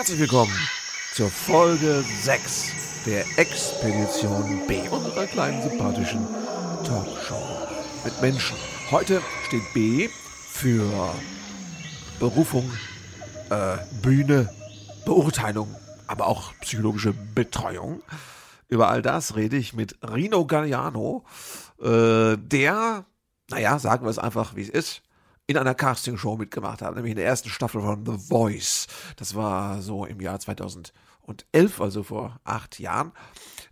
Herzlich willkommen zur Folge 6 der Expedition B unserer kleinen sympathischen Talkshow mit Menschen. Heute steht B für Berufung, äh, Bühne, Beurteilung, aber auch psychologische Betreuung. Über all das rede ich mit Rino Galliano, äh, der, naja, sagen wir es einfach, wie es ist, in einer Castingshow mitgemacht hat, nämlich in der ersten Staffel von The Voice. Das war so im Jahr 2011, also vor acht Jahren.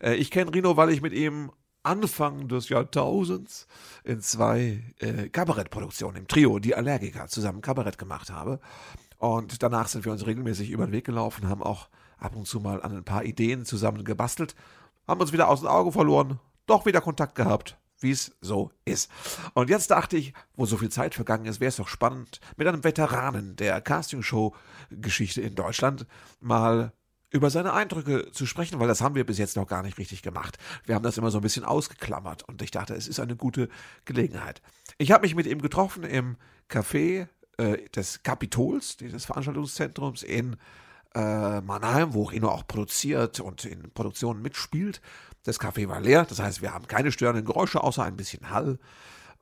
Äh, ich kenne Rino, weil ich mit ihm Anfang des Jahrtausends in zwei äh, Kabarettproduktionen im Trio, die Allergiker, zusammen Kabarett gemacht habe. Und danach sind wir uns regelmäßig über den Weg gelaufen, haben auch ab und zu mal an ein paar Ideen zusammen gebastelt, haben uns wieder aus dem Auge verloren, doch wieder Kontakt gehabt wie es so ist. Und jetzt dachte ich, wo so viel Zeit vergangen ist, wäre es doch spannend, mit einem Veteranen der Castingshow-Geschichte in Deutschland mal über seine Eindrücke zu sprechen, weil das haben wir bis jetzt noch gar nicht richtig gemacht. Wir haben das immer so ein bisschen ausgeklammert und ich dachte, es ist eine gute Gelegenheit. Ich habe mich mit ihm getroffen im Café äh, des Kapitols, dieses Veranstaltungszentrums in äh, Mannheim, wo Rino auch produziert und in Produktionen mitspielt. Das Café war leer, das heißt, wir haben keine störenden Geräusche, außer ein bisschen Hall.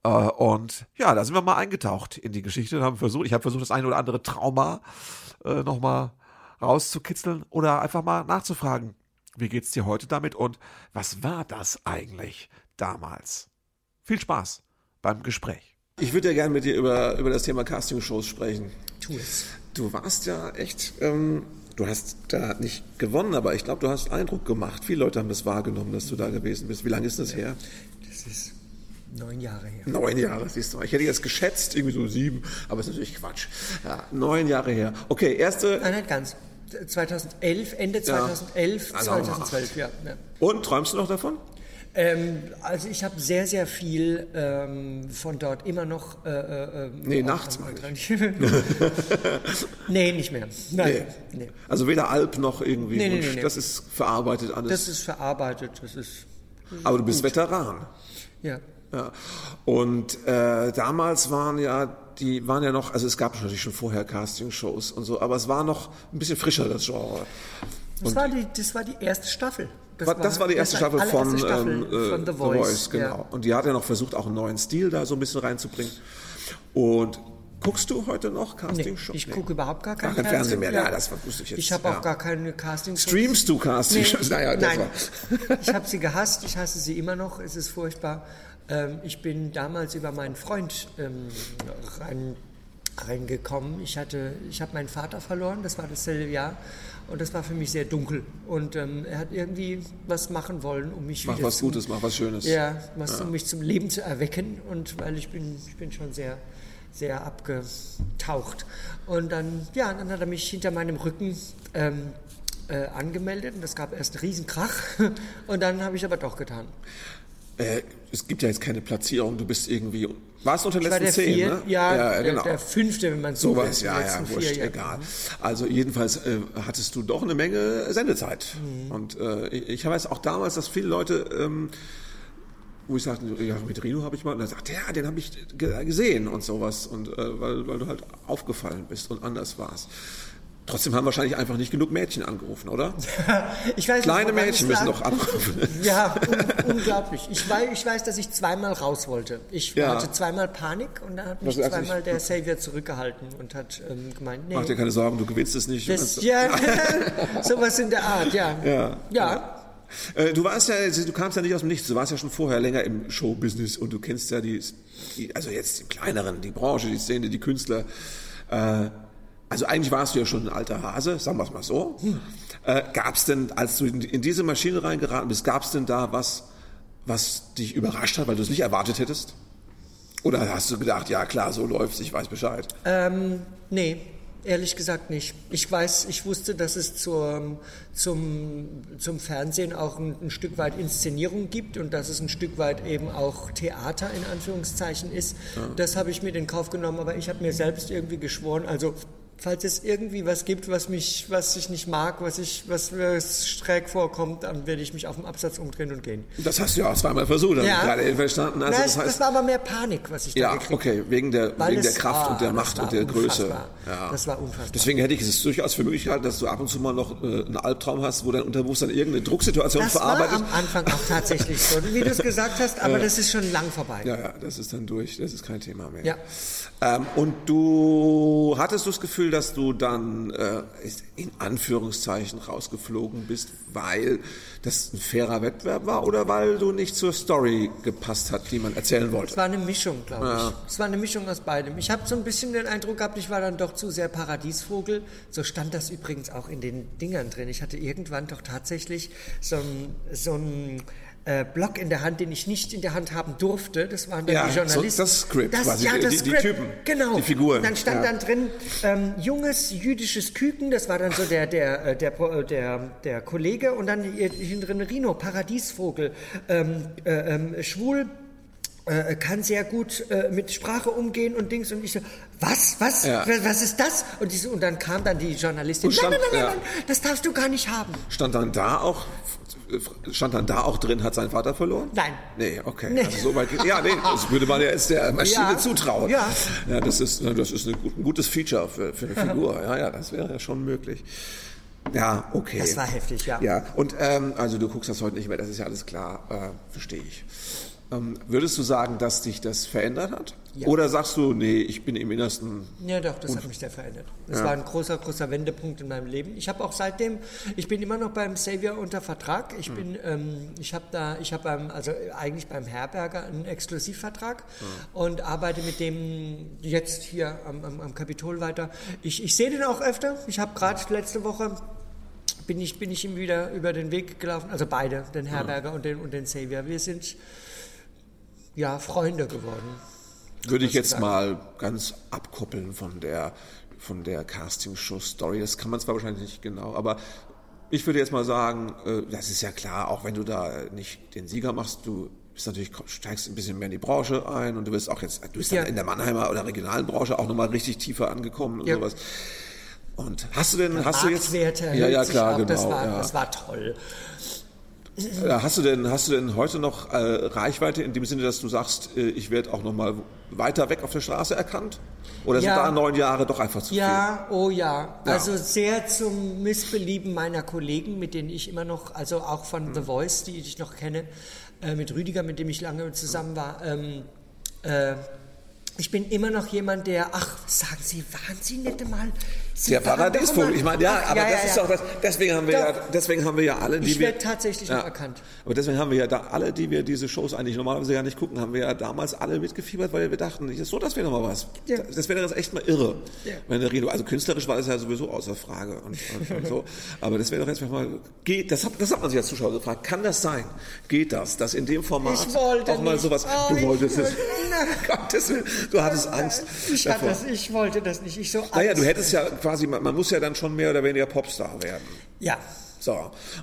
Äh, und ja, da sind wir mal eingetaucht in die Geschichte und haben versucht, ich habe versucht, das eine oder andere Trauma äh, nochmal rauszukitzeln oder einfach mal nachzufragen, wie geht's dir heute damit und was war das eigentlich damals? Viel Spaß beim Gespräch. Ich würde ja gerne mit dir über, über das Thema Castingshows sprechen. Tu es. Du warst ja echt ähm, du hast da nicht gewonnen, aber ich glaube, du hast Eindruck gemacht. Viele Leute haben das wahrgenommen, dass du da gewesen bist. Wie lange ist das her? Das ist neun Jahre her. Neun Jahre, siehst du. Ich hätte jetzt geschätzt, irgendwie so sieben, aber ist natürlich Quatsch. Ja, neun Jahre her. Okay, erste. Nein, nicht ganz. 2011, Ende 2011, ja, 2012, ja, ja. Und träumst du noch davon? Ähm, also ich habe sehr, sehr viel ähm, von dort immer noch. Äh, äh, nee, nachts meine ich. nee, nicht mehr. Nein. Nee. Nee. Also weder Alp noch irgendwie. Nee, nee, nee, Das ist verarbeitet alles. Das ist verarbeitet. Das ist. Aber du bist gut. Veteran. Ja. ja. Und äh, damals waren ja die waren ja noch, also es gab natürlich schon vorher Castingshows und so, aber es war noch ein bisschen frischer das Genre. Das war, die, das war die erste Staffel. Das, war, das war die erste Staffel, von, Staffel ähm, äh, von, The Voice. The Voice genau. Ja. Und die hat ja noch versucht, auch einen neuen Stil da so ein bisschen reinzubringen. Und Guckst du heute noch Castingshows? Nee, ich gucke überhaupt gar kein, gar kein Fernsehen mehr. Ja, das wusste ich jetzt. Ich habe auch gar keine Castingshows. Streamst du Castingshows? Nee, naja, nein, ich habe sie gehasst. Ich hasse sie immer noch. Es ist furchtbar. Ähm, ich bin damals über meinen Freund ähm, rein, reingekommen. Ich hatte, ich habe meinen Vater verloren. Das war dasselbe Jahr. Und das war für mich sehr dunkel. Und ähm, er hat irgendwie was machen wollen, um mich mach wieder was zum, Gutes, mach was Schönes. Ja, was, ja. um mich zum Leben zu erwecken. Und weil ich bin, ich bin schon sehr, sehr abgetaucht. Und dann, ja, dann hat er mich hinter meinem Rücken ähm, äh, angemeldet. Und das gab erst einen Riesenkrach. Und dann habe ich aber doch getan. Äh, es gibt ja jetzt keine Platzierung, du bist irgendwie. Warst du unter den letzten zehn, vier, ne? Ja, ja genau. der, der, fünfte, wenn man so will. Sowas, ja, ja, wurscht, vier, egal. Also jedenfalls äh, hattest du doch eine Menge Sendezeit. Mhm. Und äh, ich weiß auch damals, dass viele Leute, ähm, wo ich sagte, ja, mit Rino habe ich mal, und dann sagt, ja, den habe ich gesehen und sowas. Und äh, weil, weil du halt aufgefallen bist und anders warst. Trotzdem haben wahrscheinlich einfach nicht genug Mädchen angerufen, oder? ich weiß Kleine nicht, Mädchen müssen doch anrufen. ja, un unglaublich. Ich weiß, ich weiß, dass ich zweimal raus wollte. Ich ja. hatte zweimal Panik und dann hat mich zweimal der Savior zurückgehalten und hat ähm, gemeint, nee. Mach dir keine Sorgen, du gewinnst es nicht. Das, ja, sowas in der Art, ja. Ja. ja. Äh, du warst ja, du kamst ja nicht aus dem Nichts, du warst ja schon vorher länger im Showbusiness und du kennst ja die, die also jetzt im kleineren, die Branche, die Szene, die Künstler. Äh, also eigentlich warst du ja schon ein alter Hase, sagen wir es mal so. Hm. Äh, gab es denn, als du in, in diese Maschine reingeraten bist, gab es denn da was, was dich überrascht hat, weil du es nicht erwartet hättest? Oder hast du gedacht, ja klar, so läuft's, ich weiß Bescheid? Ähm, nee, ehrlich gesagt nicht. Ich weiß, ich wusste, dass es zur, zum, zum Fernsehen auch ein, ein, Stück weit Inszenierung gibt und dass es ein Stück weit eben auch Theater in Anführungszeichen ist. Ja. Das habe ich mir in Kauf genommen, aber ich habe mir selbst irgendwie geschworen, also falls es irgendwie was gibt, was mich, was ich nicht mag, was ich, was mir schräg vorkommt, dann werde ich mich auf dem Absatz umdrehen und gehen. Das hast du ja auch zweimal versucht, habe Ja. gerade verstanden. Also, das heißt, das war aber mehr Panik, was ich da ja, gekriegt okay, wegen der, Weil wegen der Kraft ah, und der das Macht war und der Größe. Ja. Das war unfassbar. Deswegen hätte ich es durchaus für möglich gehalten, dass du ab und zu mal noch äh, einen Albtraum hast, wo dein Unterbewusstsein irgendeine Drucksituation Das war verarbeitet. am Anfang auch tatsächlich so, wie du es gesagt hast, aber das ist schon lang vorbei. Ja, ja, das ist dann durch, das ist kein Thema mehr. Ja. Ähm, und du hattest du das Gefühl, dass du dann äh, in Anführungszeichen rausgeflogen bist, weil das ein fairer Wettbewerb war oder weil du nicht zur Story gepasst hat, die man erzählen Es wollte? war eine Mischung, glaube ich. Es war eine Mischung aus beidem. Ich habe so ein bisschen den Eindruck gehabt, ich war dann doch zu sehr Paradiesvogel. So stand das übrigens auch in den Dingern drin. Ich hatte irgendwann doch tatsächlich so ein, so ein äh, Block in der Hand, den ich nicht in der Hand haben durfte. Das waren dann Ja, die so Journalisten. das Skript das, quasi, ja, die- das die- die Skript. Typen, genau. die Figuren. Und dann stand Ja. dann drin ähm, junges jüdisches Küken. Das war dann so der der äh, der Pro- äh, der, der Kollege und dann hier hier drin Rino Paradiesvogel ähm, äh, ähm, schwul kann sehr gut äh, mit Sprache umgehen und Dings und ich so, was, was, Ja. was, ist das? Und, die so, und dann kam dann die Journalistin, Und nein, stand- nein, nein, ja. nein, nein, das darfst du gar nicht haben. Stand dann da auch stand dann da auch drin, hat sein Vater verloren? Nein. Nee, okay. Nee. Also so weit ja, nee, das würde man ja jetzt der Maschine Ja. zutrauen. Ja. ja das ist, das ist ein gutes Feature für, für eine Figur. Ja, ja, das wäre ja schon möglich. Ja, okay. Das war heftig, ja. Ja, und ähm, also du guckst das heute nicht mehr, das ist ja alles klar, äh, verstehe ich. Ähm, würdest du sagen, dass dich das verändert hat? Ja. Oder sagst du, nee, ich bin im Innersten Ja, doch, das hat mich sehr verändert. Das war ein großer, großer Wendepunkt in meinem Leben. Ich habe auch seitdem, ich bin immer noch beim Savior unter Vertrag. Ich bin, ähm, ich habe da, ich habe beim, also eigentlich beim Herberger einen Exklusivvertrag und arbeite mit dem jetzt hier am, am, am Kapitol weiter. Ich, ich sehe den auch öfter. Ich habe gerade letzte Woche bin ich, bin ich ihm wieder über den Weg gelaufen, also beide, den Herberger und den, und den Savior. Wir sind ja Freunde geworden. Würde ich jetzt mal ganz abkoppeln von der, von der Castingshow-Story. Das kann man zwar wahrscheinlich nicht genau, aber ich würde jetzt mal sagen, äh, das ist ja klar, auch wenn du da nicht den Sieger machst, du bist natürlich, steigst ein bisschen mehr in die Branche ein und du bist auch jetzt, du bist Ja. in der Mannheimer oder regionalen Branche auch nochmal richtig tiefer angekommen und Ja. sowas. Und hast du denn, hast du jetzt, ja, ja, klar, genau, das, war, ja. das war toll. Ja, Hast du denn, hast du denn heute noch äh, Reichweite in dem Sinne, dass du sagst, äh, ich werde auch noch mal weiter weg auf der Straße erkannt? Oder sind Ja. da neun Jahre doch einfach zu Ja, oh ja. Ja. Also sehr zum Missbelieben meiner Kollegen, mit denen ich immer noch, also auch von The Voice, die ich noch kenne, äh, mit Rüdiger, mit dem ich lange zusammen war. Ähm, äh, ich bin immer noch jemand, der, ach, sagen Sie, waren Sie nicht mal? Der Paradiesvogel, ich meine, ja, aber ja, das ja, ist ja. doch das, deswegen haben wir Doch. ja, deswegen haben wir ja alle, die Ich wir, tatsächlich noch erkannt. Aber deswegen haben wir ja da alle, die wir diese Shows eigentlich normalerweise gar nicht gucken, haben wir ja damals alle mitgefiebert, weil wir dachten, das- so, das wäre doch mal was. Ja. Das wäre das echt mal irre. Ja. Wenn der Reno, also künstlerisch war das ja sowieso außer Frage und, und, und so. Aber das wäre doch jetzt mal, geht, das hat, das hat man sich als Zuschauer gefragt, kann das sein? Geht das, dass in dem Format auch mal nicht. sowas, Oh, du wolltest es, wollte-. Gottes Willen, du hattest Angst Ich, hatte das, ich wollte das nicht. Ich so Naja, Angst. du hättest ja quasi, man, man muss ja dann schon mehr oder weniger Popstar werden. Ja, So.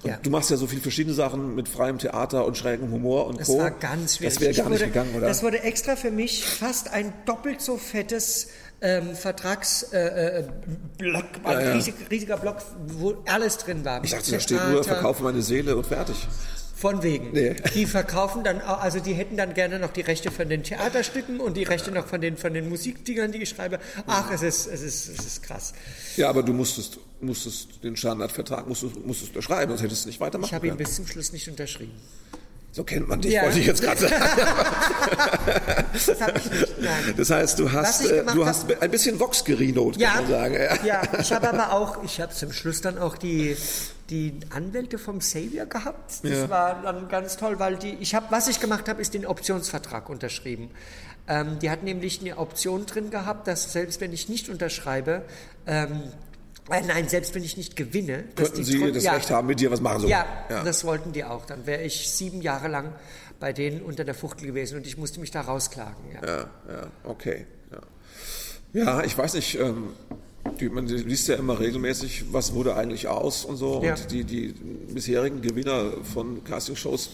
Und Ja. du machst ja so viele verschiedene Sachen mit freiem Theater und schrägem Humor und Das Co. war ganz schwierig. Das wäre gar nicht wurde, gegangen, oder? Das wurde extra für mich fast ein doppelt so fettes ähm, Vertragsblock, äh, äh, Ja, ja. riesig, riesiger Block, wo alles drin war. ich dachte, da steht nur, verkaufe meine Seele und fertig. Von wegen. Nee. Die verkaufen dann, also die hätten dann gerne noch die Rechte von den Theaterstücken und die Rechte noch von den, von den Musikdingern, die ich schreibe. Ach, es ist, es ist, es ist krass. Ja, aber du musstest, musstest den Standardvertrag musstest, musstest unterschreiben, sonst hättest du nicht weitermachen Ich habe ihn bis zum Schluss nicht unterschrieben. So kennt man dich, Ja. wollte ich jetzt gerade sagen. Das habe ich nicht. Nein. Das heißt, du hast, äh, du hab- hast ein bisschen Vox gerinot, kann Ja, man sagen. ja, ich habe aber auch, ich habe zum Schluss dann auch die, die Anwälte vom Savior gehabt. Das Ja. war dann ganz toll, weil die, ich habe, was ich gemacht habe, ist den Optionsvertrag unterschrieben. Ähm, die hat nämlich eine Option drin gehabt, dass selbst wenn ich nicht unterschreibe, ähm, äh, nein, selbst wenn ich nicht gewinne, Könnten sie das ja, Recht haben, mit dir was machen zu Ja, wollen? das wollten die auch. Dann wäre ich sieben Jahre lang bei denen unter der Fuchtel gewesen und ich musste mich da rausklagen. Ja. Ja, ja, okay. Ja, ja ich weiß nicht, ähm, die, man liest ja immer regelmäßig, was wurde eigentlich aus und so. Ja. Und die, die bisherigen Gewinner von Castingshows,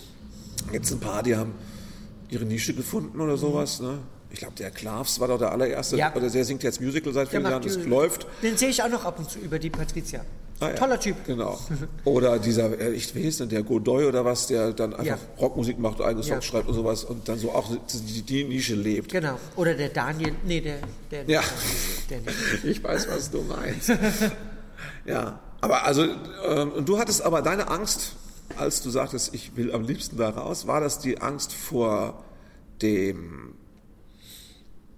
jetzt ein paar, die haben ihre Nische gefunden oder sowas. Ne? Ich glaube, der Klavs war doch der allererste, Ja. oder der singt jetzt Musical seit vielen Jahren, das läuft. Den sehe ich auch noch ab und zu über die Patricia. Ah, ja. Toller Typ. Genau. Oder dieser, äh, ich weiß nicht, der Godoy oder was, der dann einfach Ja. Rockmusik macht, eigene. Songs schreibt und sowas und dann so auch die, die Nische lebt. Genau. Oder der Daniel, nee, der, der, Ja. der nicht. Ich weiß, was du meinst. ja, aber also, ähm, und du hattest aber deine Angst, als du sagtest, ich will am liebsten da raus, war das die Angst vor dem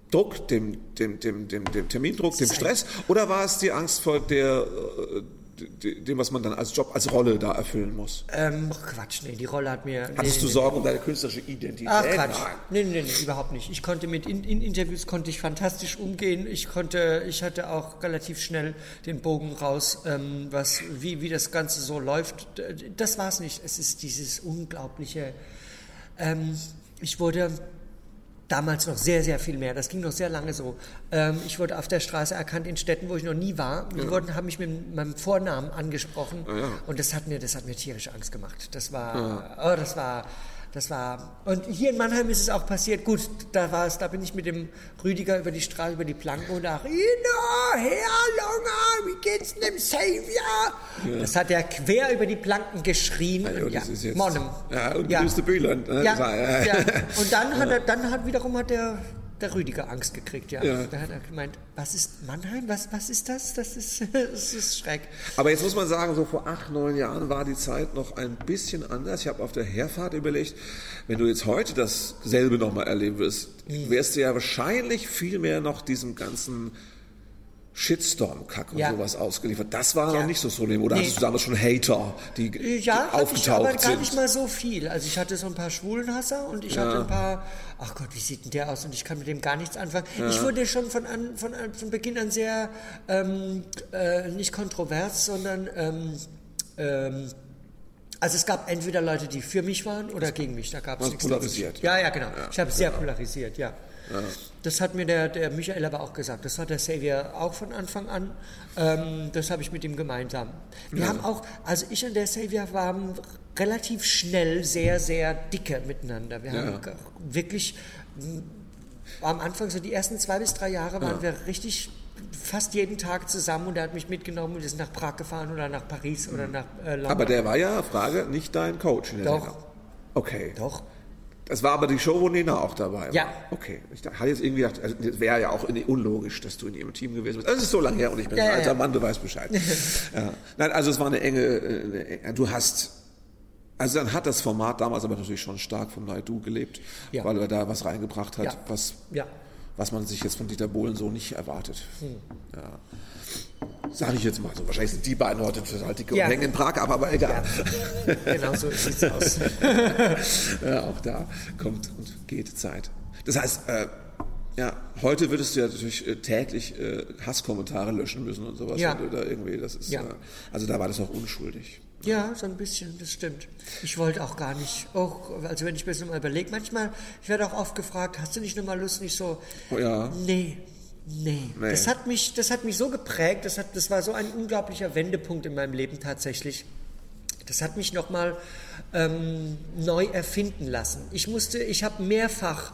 Druck, dem, dem, dem, dem, dem Termindruck, dem Stress, oder war es die Angst vor der, äh, dem, was man dann als Job, als Rolle da erfüllen muss? Ähm, Quatsch, nee, die Rolle hat mir. Nee, Hattest nee, du nee. Sorgen um deine künstlerische Identität? Ach Quatsch. Nein. Nee, nee, nee, überhaupt nicht. Ich konnte mit in, in Interviews konnte ich fantastisch umgehen. Ich konnte, ich hatte auch relativ schnell den Bogen raus, ähm, was, wie, wie das Ganze so läuft. Das war's nicht. Es ist dieses unglaubliche. Ähm, ich wurde damals noch sehr, sehr viel mehr. Das ging noch sehr lange so. Ähm, ich wurde auf der Straße erkannt in Städten, wo ich noch nie war. Die wurden, haben mich mit meinem Vornamen angesprochen. Und das hat mir, das hat mir tierische Angst gemacht. Das war, oh, das war, das war, und hier in Mannheim ist es auch passiert. Gut, da war es, da bin ich mit dem Rüdiger über die Straße, über die Planken und da, Ina, Herr Longer, wie geht's dem Savior? Das hat er quer über die Planken geschrien. Also, Und das ist jetzt, Monnem. ja, und Ja. Bülent. Ne? Ja, ja. Und dann hat er, dann hat wiederum hat der, der Rüdiger Angst gekriegt, ja. Ja. Da hat er gemeint, was ist Mannheim? Was, was ist das? Das ist, das ist schreck. Aber jetzt muss man sagen, so vor acht, neun Jahren war die Zeit noch ein bisschen anders. Ich habe auf der Herfahrt überlegt, wenn du jetzt heute dasselbe nochmal erleben würdest, Hm. wärst du ja wahrscheinlich viel mehr noch diesem ganzen Shitstorm-Kack und Ja. sowas ausgeliefert. Das war Ja. noch nicht so Problem. Oder Nee. hattest du damals schon Hater, die, die Ja, ich aufgetaucht aber gar nicht mal so viel. Also ich hatte so ein paar Schwulenhasser und ich hatte ein paar, ach Gott, wie sieht denn der aus? Und ich kann mit dem gar nichts anfangen. Ich wurde schon von, an, von, von Beginn an sehr, ähm, äh, nicht kontrovers, sondern, ähm, ähm, also es gab entweder Leute, die für mich waren oder gegen mich. Da gab es nichts polarisiert. Ja, ja, genau. Ich habe sehr polarisiert, ja. Das hat mir der, der Michael aber auch gesagt. Das hat der Xavier auch von Anfang an. Ähm, das habe ich mit ihm gemeinsam. Wir haben auch, also ich und der Xavier waren relativ schnell sehr, sehr dicke miteinander. Wir haben g- wirklich am Anfang, so die ersten zwei bis drei Jahre, waren wir richtig fast jeden Tag zusammen und er hat mich mitgenommen und ist nach Prag gefahren oder nach Paris oder nach äh, London. Aber der war ja, Frage, nicht dein Coach. In der Doch. Sendung. Okay. Doch. Das war aber die Show, wo Nena auch dabei war. Ja. Okay. Ich hatte jetzt irgendwie gedacht, also, das wäre ja auch unlogisch, dass du in ihrem Team gewesen bist. Es ist so lange her und ich bin Ja, ein alter ja. Mann, du weißt Bescheid. ja. Nein, also es war eine enge, äh, eine enge, du hast, also dann hat das Format damals aber natürlich schon stark vom Naidu gelebt, weil er da was reingebracht hat, was, Ja. Was man sich jetzt von Dieter Bohlen so nicht erwartet. Hm. Ja. Sag ich jetzt mal so. Wahrscheinlich sind die beiden heute total dicke Ja. und hängen in Prag ab, aber egal. Genau so sieht's aus. Ja, auch da kommt und geht Zeit. Das heißt, äh, ja, heute würdest du ja natürlich äh, täglich äh, Hasskommentare löschen müssen und sowas. Ja. da irgendwie, das ist, Ja. äh, also da war das noch unschuldig. Ja, so ein bisschen, das stimmt. Ich wollte auch gar nicht, auch, also wenn ich mir das nochmal überlege, manchmal, ich werde auch oft gefragt, hast du nicht nochmal Lust, nicht so, Oh, ja. nee, nee. Nee. Das hat mich, das hat mich so geprägt, das, hat, das war so ein unglaublicher Wendepunkt in meinem Leben tatsächlich. Das hat mich nochmal ähm, neu erfinden lassen. Ich musste, ich habe mehrfach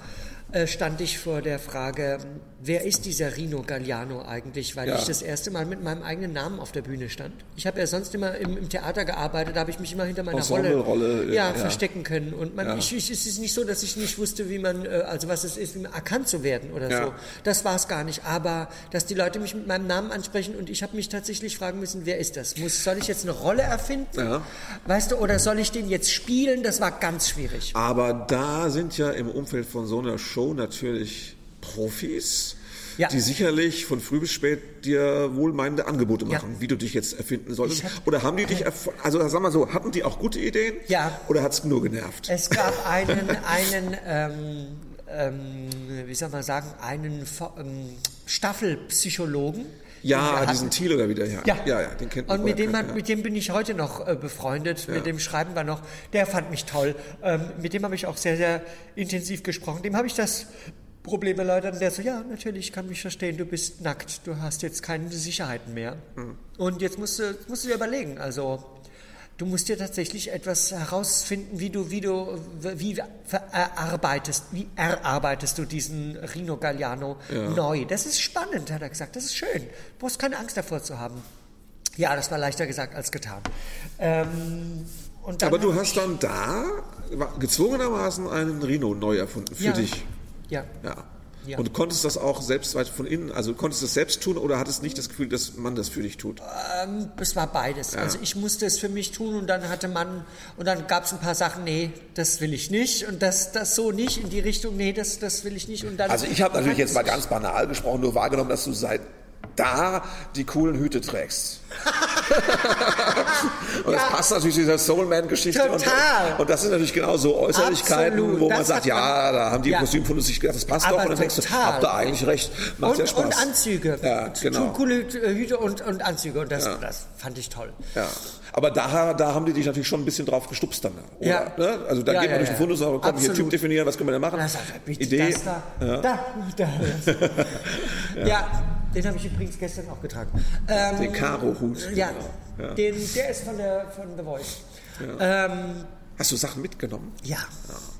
äh, stand ich vor der Frage, wer ist dieser Rino Galliano eigentlich, weil Ja. ich das erste Mal mit meinem eigenen Namen auf der Bühne stand. Ich habe ja sonst immer im, im Theater gearbeitet, da habe ich mich immer hinter meiner Rolle, Ensemble-Rolle, ja, ja. verstecken können. Und man, Ja. ich, ich, es ist nicht so, dass ich nicht wusste, wie man, äh, also was es ist, wie man erkannt zu werden oder so. Das war es gar nicht. Aber dass die Leute mich mit meinem Namen ansprechen und ich habe mich tatsächlich fragen müssen, wer ist das? Muss, soll ich jetzt eine Rolle erfinden? Ja. Weißt du, oder soll ich den jetzt spielen? Das war ganz schwierig. Aber da sind ja im Umfeld von so einer Show natürlich Profis, Ja. die sicherlich von früh bis spät dir wohlmeinende Angebote Ja. machen, wie du dich jetzt erfinden solltest. Hab- Oder haben die dich, also sag mal so, hatten die auch gute Ideen? Ja. Oder hat's nur genervt? Es gab einen, einen ähm, ähm, wie soll man sagen, einen ähm, Staffelpsychologen. ja, wir diesen. Thiel oder wieder, ja. Ja. ja, ja, den kennt man. Und mit dem, hat, ja. mit dem bin ich heute noch äh, befreundet, mit dem schreiben wir noch. Der fand mich toll. Ähm, mit dem habe ich auch sehr, sehr intensiv gesprochen. Dem habe ich das Problem erläutert der so, ja, natürlich, ich kann mich verstehen, du bist nackt, du hast jetzt keine Sicherheiten mehr. Mhm. Und jetzt musst du, musst du dir überlegen, also Du musst dir tatsächlich etwas herausfinden, wie du, wie du, wie erarbeitest, wie erarbeitest du diesen Rino Galliano ja. neu. Das ist spannend, hat er gesagt. Das ist schön. Du brauchst keine Angst davor zu haben. Ja, das war leichter gesagt als getan. Ähm, Aber du hast dann da gezwungenermaßen einen Rino neu erfunden für ja. dich. Ja. ja. Ja. Und du konntest das auch selbst weit von innen, also konntest du es selbst tun oder hattest nicht das Gefühl, dass man das für dich tut? Ähm, es war beides. Ja. Also ich musste es für mich tun und dann hatte man, und dann gab es ein paar Sachen, nee, das will ich nicht und das, das so nicht in die Richtung, nee, das, das will ich nicht. Und dann also ich habe natürlich jetzt mal ganz banal gesprochen, nur wahrgenommen, dass du seit da die coolen Hüte trägst. und ja. das passt natürlich zu dieser Soulman-Geschichte. Total. Und, und, das sind natürlich genau so Äußerlichkeiten, Absolut. wo das man sagt, ja, da haben die ja. Kostümfunde sich gedacht, das passt Aber doch. Und dann denkst du, habt ihr eigentlich recht, macht und, ja Spaß. Und Anzüge. Ja, genau. Coole Hüte und, und Anzüge. Und das, ja. das fand ich toll. Ja. Aber da, da haben die dich natürlich schon ein bisschen drauf gestupst dann. Oder? Ja. Ne? Also da ja, geht man ja, durch den Fundus und sagt, komm, Absolut. hier Typ definieren, was können wir denn machen? Das, Idee. Das da, da, da, ja. Den habe ich übrigens gestern auch getragen. Ähm, den Karo-Hut. Ja, genau. Den, der ist von, der, von The Voice. Ähm, Hast du Sachen mitgenommen? Ja.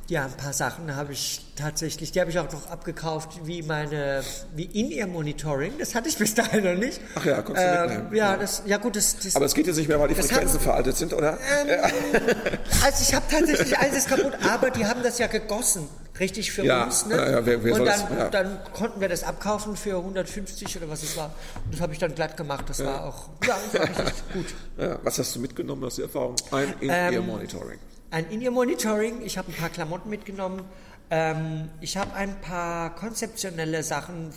Ja, ein paar Sachen habe ich tatsächlich, die habe ich auch noch abgekauft, wie meine, wie In-Ear-Monitoring, das hatte ich bis dahin noch nicht. Ach ja, konntest du ähm, mitnehmen. Ja, das, ja gut, das, das Aber es geht jetzt nicht mehr, weil die Frequenzen haben, veraltet sind, oder? Ähm, also ich habe tatsächlich ist kaputt, aber die haben das ja gegossen, richtig für ja, uns. Ne? Ja, ja, wer, wer und dann, das, ja. dann konnten wir das abkaufen für 150 oder was es war. Und das habe ich dann glatt gemacht, das war auch, ja, das war richtig gut. Ja, was hast du mitgenommen aus der Erfahrung? Ein In-Ear-Monitoring. Ähm, ein In-Ear-Monitoring, ich habe ein paar Klamotten mitgenommen. Ähm, ich habe ein paar konzeptionelle Sachen,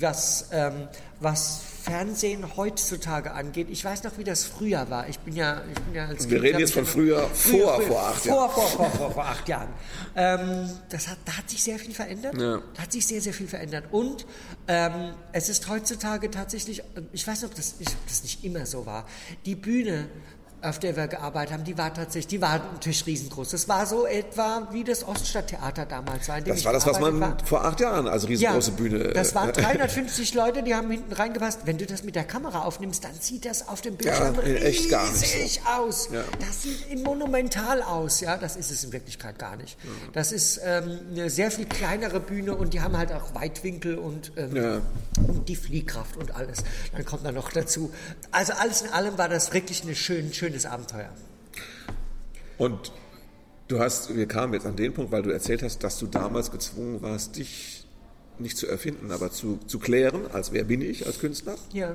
was, ähm, was Fernsehen heutzutage angeht. Ich weiß noch, wie das früher war. Ich bin ja, ich bin ja als Wir kind, reden jetzt von früher, früher, vor, vor acht Jahren. Vor, vor, vor, vor, vor acht Jahren. Ähm, das hat, da hat sich sehr viel verändert. Ja. Da hat sich sehr, sehr viel verändert. Und ähm, es ist heutzutage tatsächlich, ich weiß nicht, ob das, ob das nicht immer so war, die Bühne auf der wir gearbeitet haben, die war tatsächlich, die war natürlich riesengroß. Das war so etwa wie das Oststadttheater damals war. Das war das, was man war. vor acht Jahren als riesengroße ja, Bühne. Das waren 350 Leute, die haben hinten reingepasst. Wenn du das mit der Kamera aufnimmst, dann sieht das auf dem Bildschirm ja, riesig gar nicht so. aus. Ja. Das sieht monumental aus. Ja, das ist es in Wirklichkeit gar nicht. Das ist ähm, eine sehr viel kleinere Bühne und die haben halt auch Weitwinkel und, ähm, und die Fliehkraft und alles. Dann kommt da noch dazu. Also alles in allem war das wirklich eine schöne, schöne schönes Abenteuer. Und du hast, wir kamen jetzt an den Punkt, weil du erzählt hast, dass du damals gezwungen warst, dich nicht zu erfinden, aber zu, zu klären, als wer bin ich als Künstler. Ja.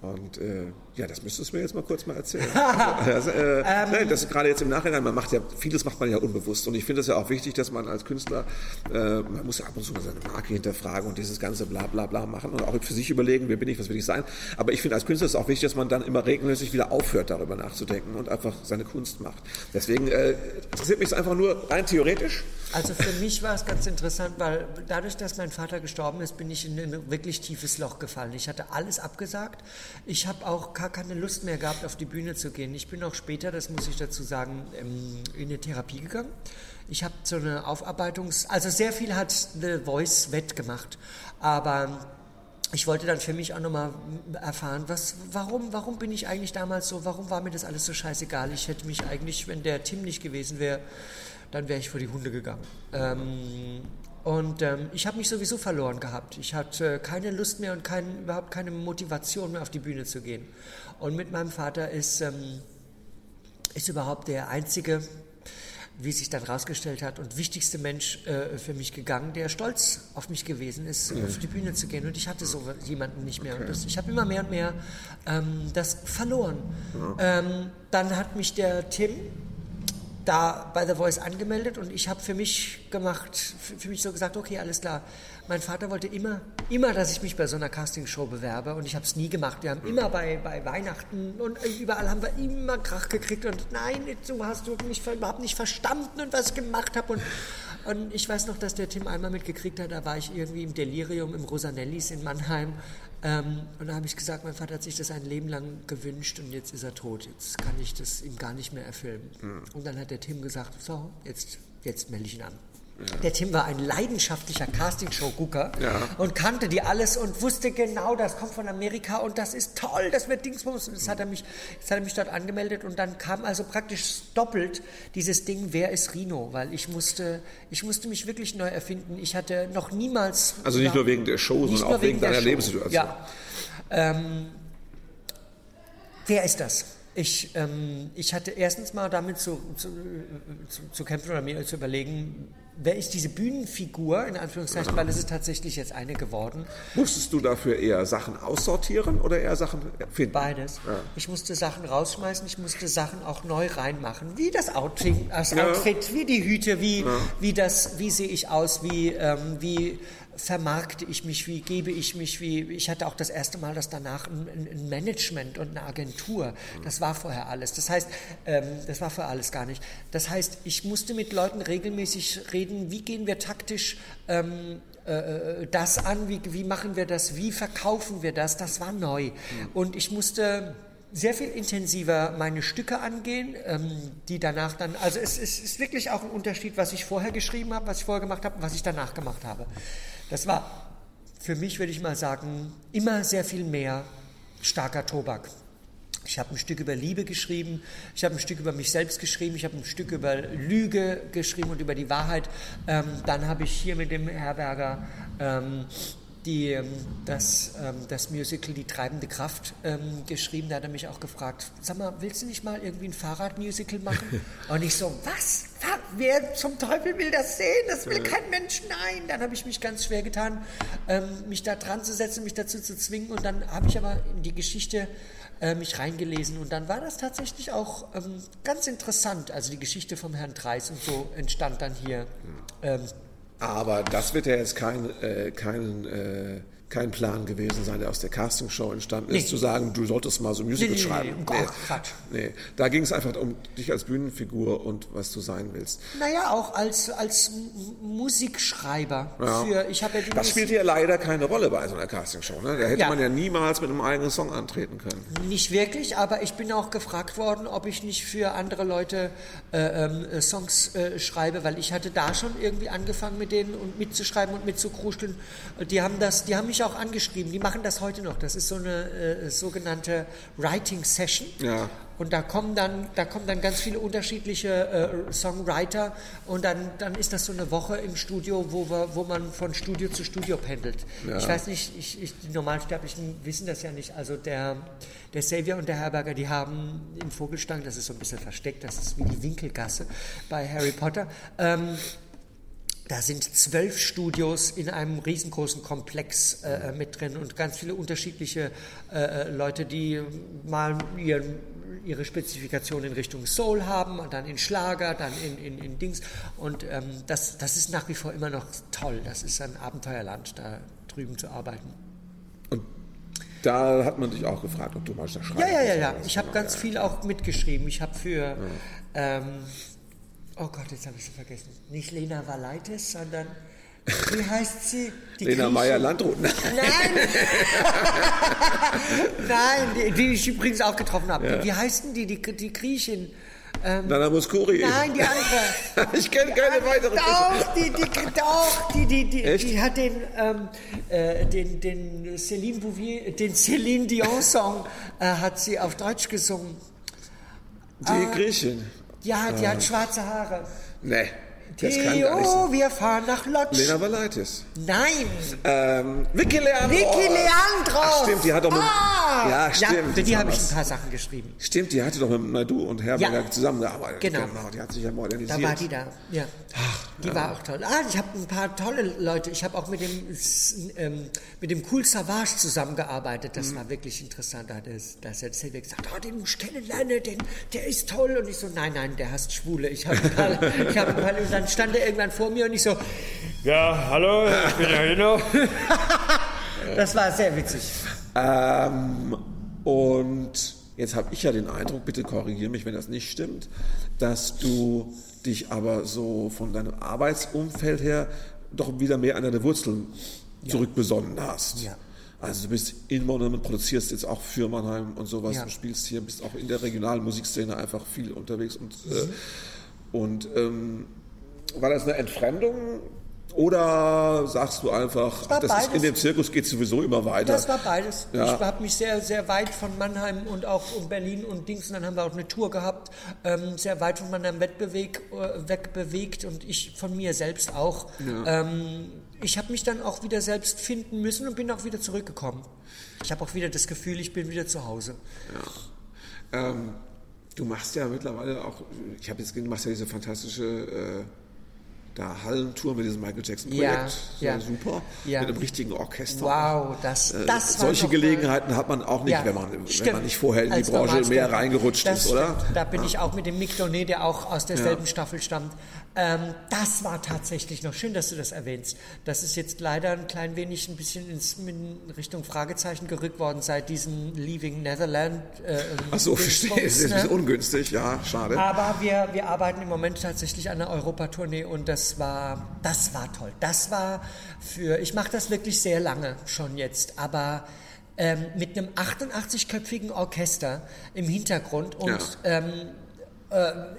Und äh, ja, das müsstest du mir jetzt mal kurz mal erzählen. also, äh, ähm, nein, das ist gerade jetzt im Nachhinein, man macht ja, vieles macht man ja unbewusst. Und ich finde es ja auch wichtig, dass man als Künstler, äh, man muss ja ab und zu mal seine Marke hinterfragen und dieses ganze bla bla bla machen und auch für sich überlegen, wer bin ich, was will ich sein. Aber ich finde als Künstler ist es auch wichtig, dass man dann immer regelmäßig wieder aufhört, darüber nachzudenken und einfach seine Kunst macht. Deswegen äh, interessiert mich es einfach nur rein theoretisch. Also für mich war es ganz interessant, weil dadurch, dass mein Vater gestorben ist, bin ich in ein wirklich tiefes Loch gefallen. Ich hatte alles abgesagt. Ich habe auch gar keine Lust mehr gehabt, auf die Bühne zu gehen. Ich bin auch später, das muss ich dazu sagen, ähm, in eine Therapie gegangen. Ich habe so eine Aufarbeitungs-, also sehr viel hat The Voice wettgemacht, aber ich wollte dann für mich auch nochmal erfahren, was, warum, warum bin ich eigentlich damals so, warum war mir das alles so scheißegal? Ich hätte mich eigentlich, wenn der Tim nicht gewesen wäre, dann wäre ich vor die Hunde gegangen. Ähm, und ähm, ich habe mich sowieso verloren gehabt. Ich hatte keine Lust mehr und kein, überhaupt keine Motivation mehr auf die Bühne zu gehen. Und mit meinem Vater ist, ähm, ist überhaupt der einzige, wie sich dann rausgestellt hat, und wichtigste Mensch äh, für mich gegangen, der stolz auf mich gewesen ist, mhm. auf die Bühne zu gehen. Und ich hatte so jemanden nicht mehr. Okay. Und das, ich habe immer mehr und mehr ähm, das verloren. Ähm, dann hat mich der Tim, da bei The Voice angemeldet und ich habe für mich gemacht, für mich so gesagt, okay, alles klar. Mein Vater wollte immer, immer, dass ich mich bei so einer Castingshow bewerbe und ich habe es nie gemacht. Wir haben immer bei, bei Weihnachten und überall haben wir immer Krach gekriegt und nein, du hast du mich überhaupt nicht verstanden und was ich gemacht habe und und ich weiß noch, dass der Tim einmal mitgekriegt hat, da war ich irgendwie im Delirium im Rosanellis in Mannheim ähm, und da habe ich gesagt, mein Vater hat sich das ein Leben lang gewünscht und jetzt ist er tot. Jetzt kann ich das ihm gar nicht mehr erfüllen. Mhm. Und dann hat der Tim gesagt, so, jetzt, jetzt melde ich ihn an. Der Tim war ein leidenschaftlicher Castingshow-Gucker und kannte die alles und wusste genau, das kommt von Amerika und das ist toll, das wird Dingsbums. Und das hat er mich, das hat er mich dort angemeldet und dann kam also praktisch doppelt dieses Ding, wer ist Rino? Weil ich musste, ich musste mich wirklich neu erfinden. Ich hatte noch niemals. Also nicht nur wegen der Show, sondern auch wegen der deiner Show. Lebenssituation. Ja. Ähm, wer ist das? Ich, ähm, ich hatte erstens mal damit zu, zu, zu, zu kämpfen oder mir zu überlegen, wer ist diese Bühnenfigur, in Anführungszeichen, weil es ist tatsächlich jetzt eine geworden. Musstest du dafür eher Sachen aussortieren oder eher Sachen finden? Beides. Ich musste Sachen rausschmeißen, ich musste Sachen auch neu reinmachen. Wie das Outfit, das Ja. Outfit wie die Hüte, wie, wie, das, wie sehe ich aus, wie, ähm, wie vermarkte ich mich, wie gebe ich mich, wie ich hatte auch das erste Mal das danach ein, ein- Management und eine Agentur. Das war vorher alles. Das heißt, ähm, das war vorher alles gar nicht. Das heißt, ich musste mit Leuten regelmäßig reden, wie gehen wir taktisch ähm, äh, das an, wie, wie machen wir das, wie verkaufen wir das, das war neu. Und ich musste sehr viel intensiver meine Stücke angehen, ähm, die danach dann, also es, es ist wirklich auch ein Unterschied, was ich vorher geschrieben habe, was ich vorher gemacht habe und was ich danach gemacht habe. Das war für mich, würde ich mal sagen, immer sehr viel mehr starker Tobak. Ich habe ein Stück über Liebe geschrieben, ich habe ein Stück über mich selbst geschrieben, ich habe ein Stück über Lüge geschrieben und über die Wahrheit. Ähm, dann habe ich hier mit dem Herberger ähm, die, ähm, das, ähm, das Musical Die treibende Kraft ähm, geschrieben. Da hat er mich auch gefragt, sag mal, willst du nicht mal irgendwie ein Fahrradmusical machen? Und ich so, was? Wer zum Teufel will das sehen? Das will kein Mensch. Nein. Dann habe ich mich ganz schwer getan, mich da dran zu setzen, mich dazu zu zwingen. Und dann habe ich aber in die Geschichte äh, mich reingelesen und dann war das tatsächlich auch ganz interessant. Also die Geschichte vom Herrn Dreis und so entstand dann hier. Ähm, Aber das wird ja jetzt kein, äh, kein, äh, kein Plan gewesen sein, der aus der Castingshow entstanden ist, Nee. zu sagen, du solltest mal so ein Musical Nee, nee, nee, schreiben. nee, Quatsch. nee. Da ging es einfach um dich als Bühnenfigur und was du sein willst. naja, auch als, als Musikschreiber. Ja. Für, ich habe ja Das spielt ja leider keine Rolle bei so einer Castingshow. Ne? Da hätte Ja. man ja niemals mit einem eigenen Song antreten können. Nicht wirklich, aber ich bin auch gefragt worden, ob ich nicht für andere Leute äh, ähm, äh, Songs äh, schreibe, weil ich hatte da schon irgendwie angefangen mit denen und mitzuschreiben und mitzukruscheln. Die haben das, die haben mich auch angeschrieben. Die machen das heute noch. Das ist so eine äh, sogenannte Writing Session. Ja. Und da kommen dann, da kommen dann ganz viele unterschiedliche äh, Songwriter und dann, dann ist das so eine Woche im Studio, wo, wir, wo man von Studio zu Studio pendelt. Ja. Ich weiß nicht, ich, ich, die Normalsterblichen wissen das ja nicht. Also der, der Xavier und der Herberger, die haben in Vogelstang, das ist so ein bisschen versteckt, das ist wie die Winkelgasse bei Harry Potter. Ähm, da sind zwölf Studios in einem riesengroßen Komplex äh, mit drin und ganz viele unterschiedliche äh, Leute, die mal ihren, ihre Spezifikation in Richtung Soul haben und dann in Schlager, dann in, in, in Dings. Und ähm, das, das ist nach wie vor immer noch toll. Das ist ein Abenteuerland, da drüben zu arbeiten. Und da hat man dich auch gefragt, ob du mal da schreiben Ja, ja, ja, ja. Ich habe ganz viel auch mitgeschrieben. Ich habe für, ähm, oh Gott, jetzt habe ich sie vergessen. Nicht Lena Valaitis, sondern, wie heißt sie? Die Lena. Meyer-Landrut. Nein! Nein, die, die ich übrigens auch getroffen habe. Wie heißt denn die, die, die Griechin? Nana Muscuri. Nein, die andere. ich kenne keine weitere Doch, die, die, doch, die, die, die, Echt? die hat den, ähm, äh, den, den Céline Bouvier, den Céline Dion Song äh, hat sie auf Deutsch gesungen. Die Griechin. Ja, die Ah. hat schwarze Haare. Nee, das kann gar nicht sein. wir fahren nach Lodz. Lena Valaitis. Nein, Ähm, Vicky Leandros. Vicky Leandros. Ach, stimmt, die hat doch mit... Ah, ja, stimmt. für die habe ich ein paar Sachen geschrieben. Stimmt, die hatte doch mit Naidu und Herberger Ja. zusammengearbeitet. Genau. Die hat sich ja modernisiert. Da war die da, ja. die war auch toll. Ah, ich habe ein paar tolle Leute. Ich habe auch mit dem, ähm, mit dem Cool Savage zusammengearbeitet. Mhm. Das war wirklich interessant. Da hat der Silvia gesagt, oh, den muss ich kennenlernen, den, der ist toll. Und ich so, nein, nein, der hasst Schwule. Ich habe ein paar, ich hab ein paar, dann stand er irgendwann vor mir und ich so, Ja, hallo, ich bin der Hino. das war sehr witzig. Ähm, und jetzt habe ich ja den Eindruck, bitte korrigiere mich, wenn das nicht stimmt, dass du dich aber so von deinem Arbeitsumfeld her doch wieder mehr an deine Wurzeln zurückbesonnen hast. Ja. Also du bist in Mannheim und produzierst jetzt auch für Mannheim und sowas. Ja. Du spielst hier, bist auch in der regionalen Musikszene einfach viel unterwegs und, Mhm. äh, und ähm, war das eine Entfremdung oder sagst du einfach, war das ist, in dem Zirkus geht sowieso immer weiter? Das war beides. Ja. Ich habe mich sehr, sehr weit von Mannheim und auch um Berlin und Dings. Und dann haben wir auch eine Tour gehabt, ähm, sehr weit von Mannheim wegbeweg, äh, wegbewegt und ich von mir selbst auch. Ähm, ich habe mich dann auch wieder selbst finden müssen und bin auch wieder zurückgekommen. Ich habe auch wieder das Gefühl, ich bin wieder zu Hause. Ähm, du machst ja mittlerweile auch, ich habe jetzt gesehen, du machst ja diese fantastische äh, da Hallentour mit diesem Michael Jackson Projekt. Ja, ja, super. Ja. Mit einem richtigen Orchester. Wow, das, Äh, das war solche Gelegenheiten hat man auch nicht, wenn, man, wenn man nicht vorher in die Als Branche mehr reingerutscht das ist, oder? Stimmt. Da bin ich auch mit dem Mick Donet, der auch aus derselben. Staffel stammt. Ähm, das war tatsächlich noch schön, dass du das erwähnst. Das ist jetzt leider ein klein wenig ein bisschen ins, in Richtung Fragezeichen gerückt worden seit diesem Leaving Netherland. Äh, Ach so, verstehe. Es ist ein bisschen ne? ungünstig, ja, schade. Aber wir, wir arbeiten im Moment tatsächlich an einer Europatournee und das war, das war toll. Das war für, ich mache das wirklich sehr lange schon jetzt, aber ähm, mit einem 88-köpfigen Orchester im Hintergrund und Ja. ähm, äh,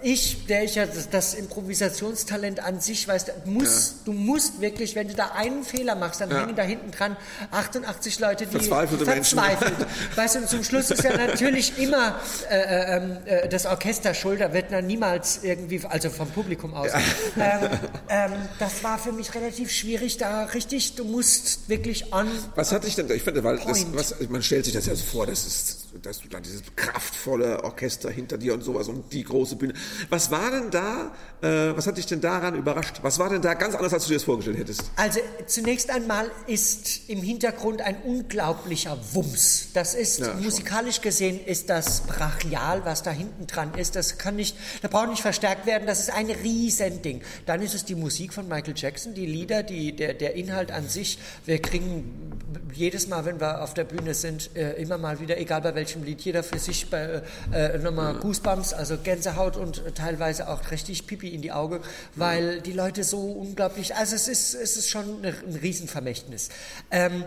ich, der ich ja das, das Improvisationstalent an sich weiß, da muss, du musst wirklich, wenn du da einen Fehler machst, dann Ja. hängen da hinten dran 88 Leute, die verzweifelt. Weißt du, und zum Schluss ist ja natürlich immer äh, ähm, äh, das Orchester schuld, da wird dann niemals irgendwie, also vom Publikum aus. Ähm, ähm, das war für mich relativ schwierig, da richtig, du musst wirklich on. Was hat dich denn, ich finde, weil das, was, man stellt sich das ja so vor, das ist, dass du da dieses kraftvolle Orchester hinter dir und sowas und die große Bühne. Was war denn da, äh, was hat dich denn daran überrascht? Was war denn da ganz anders, als du dir das vorgestellt hättest? Also zunächst einmal ist im Hintergrund ein unglaublicher Wumms. Das ist Ja, schon. musikalisch gesehen ist das brachial, was da hinten dran ist. Das kann nicht, da braucht nicht verstärkt werden. Das ist ein Riesending. Dann ist es die Musik von Michael Jackson, die Lieder, die, der, der Inhalt an sich. Wir kriegen jedes Mal, wenn wir auf der Bühne sind, äh, immer mal wieder, egal bei welchem Lied, jeder für sich bei, äh, nochmal Goosebumps, also Gänsehaut und äh, teilweise auch richtig Pipi in die Augen, weil die Leute so unglaublich, also es ist, es ist schon ein, ein Riesenvermächtnis. Ähm,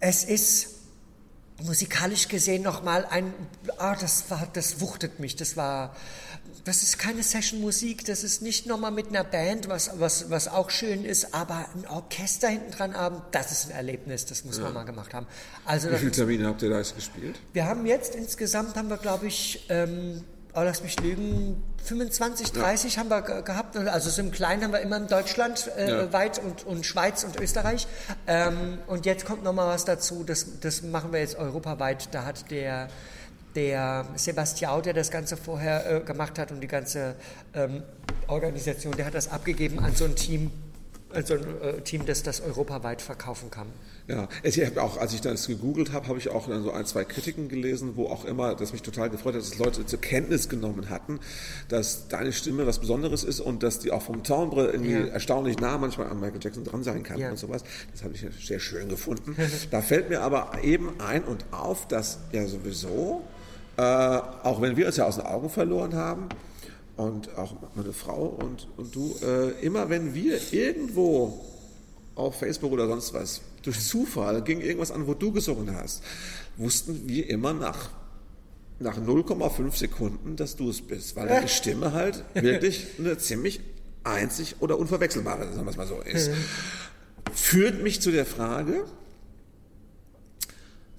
es ist musikalisch gesehen nochmal ein, ah, das war, das wuchtet mich, das war, das ist keine Session-Musik, das ist nicht nochmal mit einer Band, was, was, was auch schön ist, aber ein Orchester hinten dran haben, das ist ein Erlebnis, das muss man mal gemacht haben. Also Wie viele Termine habt ihr da jetzt gespielt? wir haben jetzt insgesamt, haben wir glaube ich, ähm, oh, lass mich lügen, 25, 30 haben wir ge- gehabt. Also so im Kleinen haben wir immer in Deutschland äh, Ja. weit und, und Schweiz und Österreich. Ähm, und jetzt kommt noch mal was dazu, das, das machen wir jetzt europaweit. Da hat der, der Sebastiao, der das Ganze vorher äh, gemacht hat und die ganze ähm, Organisation, der hat das abgegeben an so ein Team, an so ein äh, Team, das das europaweit verkaufen kann. Ja, ich habe auch, als ich das gegoogelt habe, habe ich auch dann so ein, zwei Kritiken gelesen, wo auch immer, das mich total gefreut hat, dass Leute zur Kenntnis genommen hatten, dass deine Stimme was Besonderes ist und dass die auch vom Timbre irgendwie Ja. erstaunlich nah manchmal an Michael Jackson dran sein kann Ja. und sowas. Das habe ich sehr schön gefunden. da fällt mir aber eben ein und auf, dass ja sowieso, äh, auch wenn wir uns ja aus den Augen verloren haben, und auch meine Frau und, und du, äh, immer wenn wir irgendwo auf Facebook oder sonst was, durch Zufall ging irgendwas an, wo du gesungen hast, wussten wir immer nach, nach 0,5 Sekunden, dass du es bist, weil deine Stimme halt wirklich eine ziemlich einzig oder unverwechselbare, sagen wir es mal so, ist. Führt mich zu der Frage,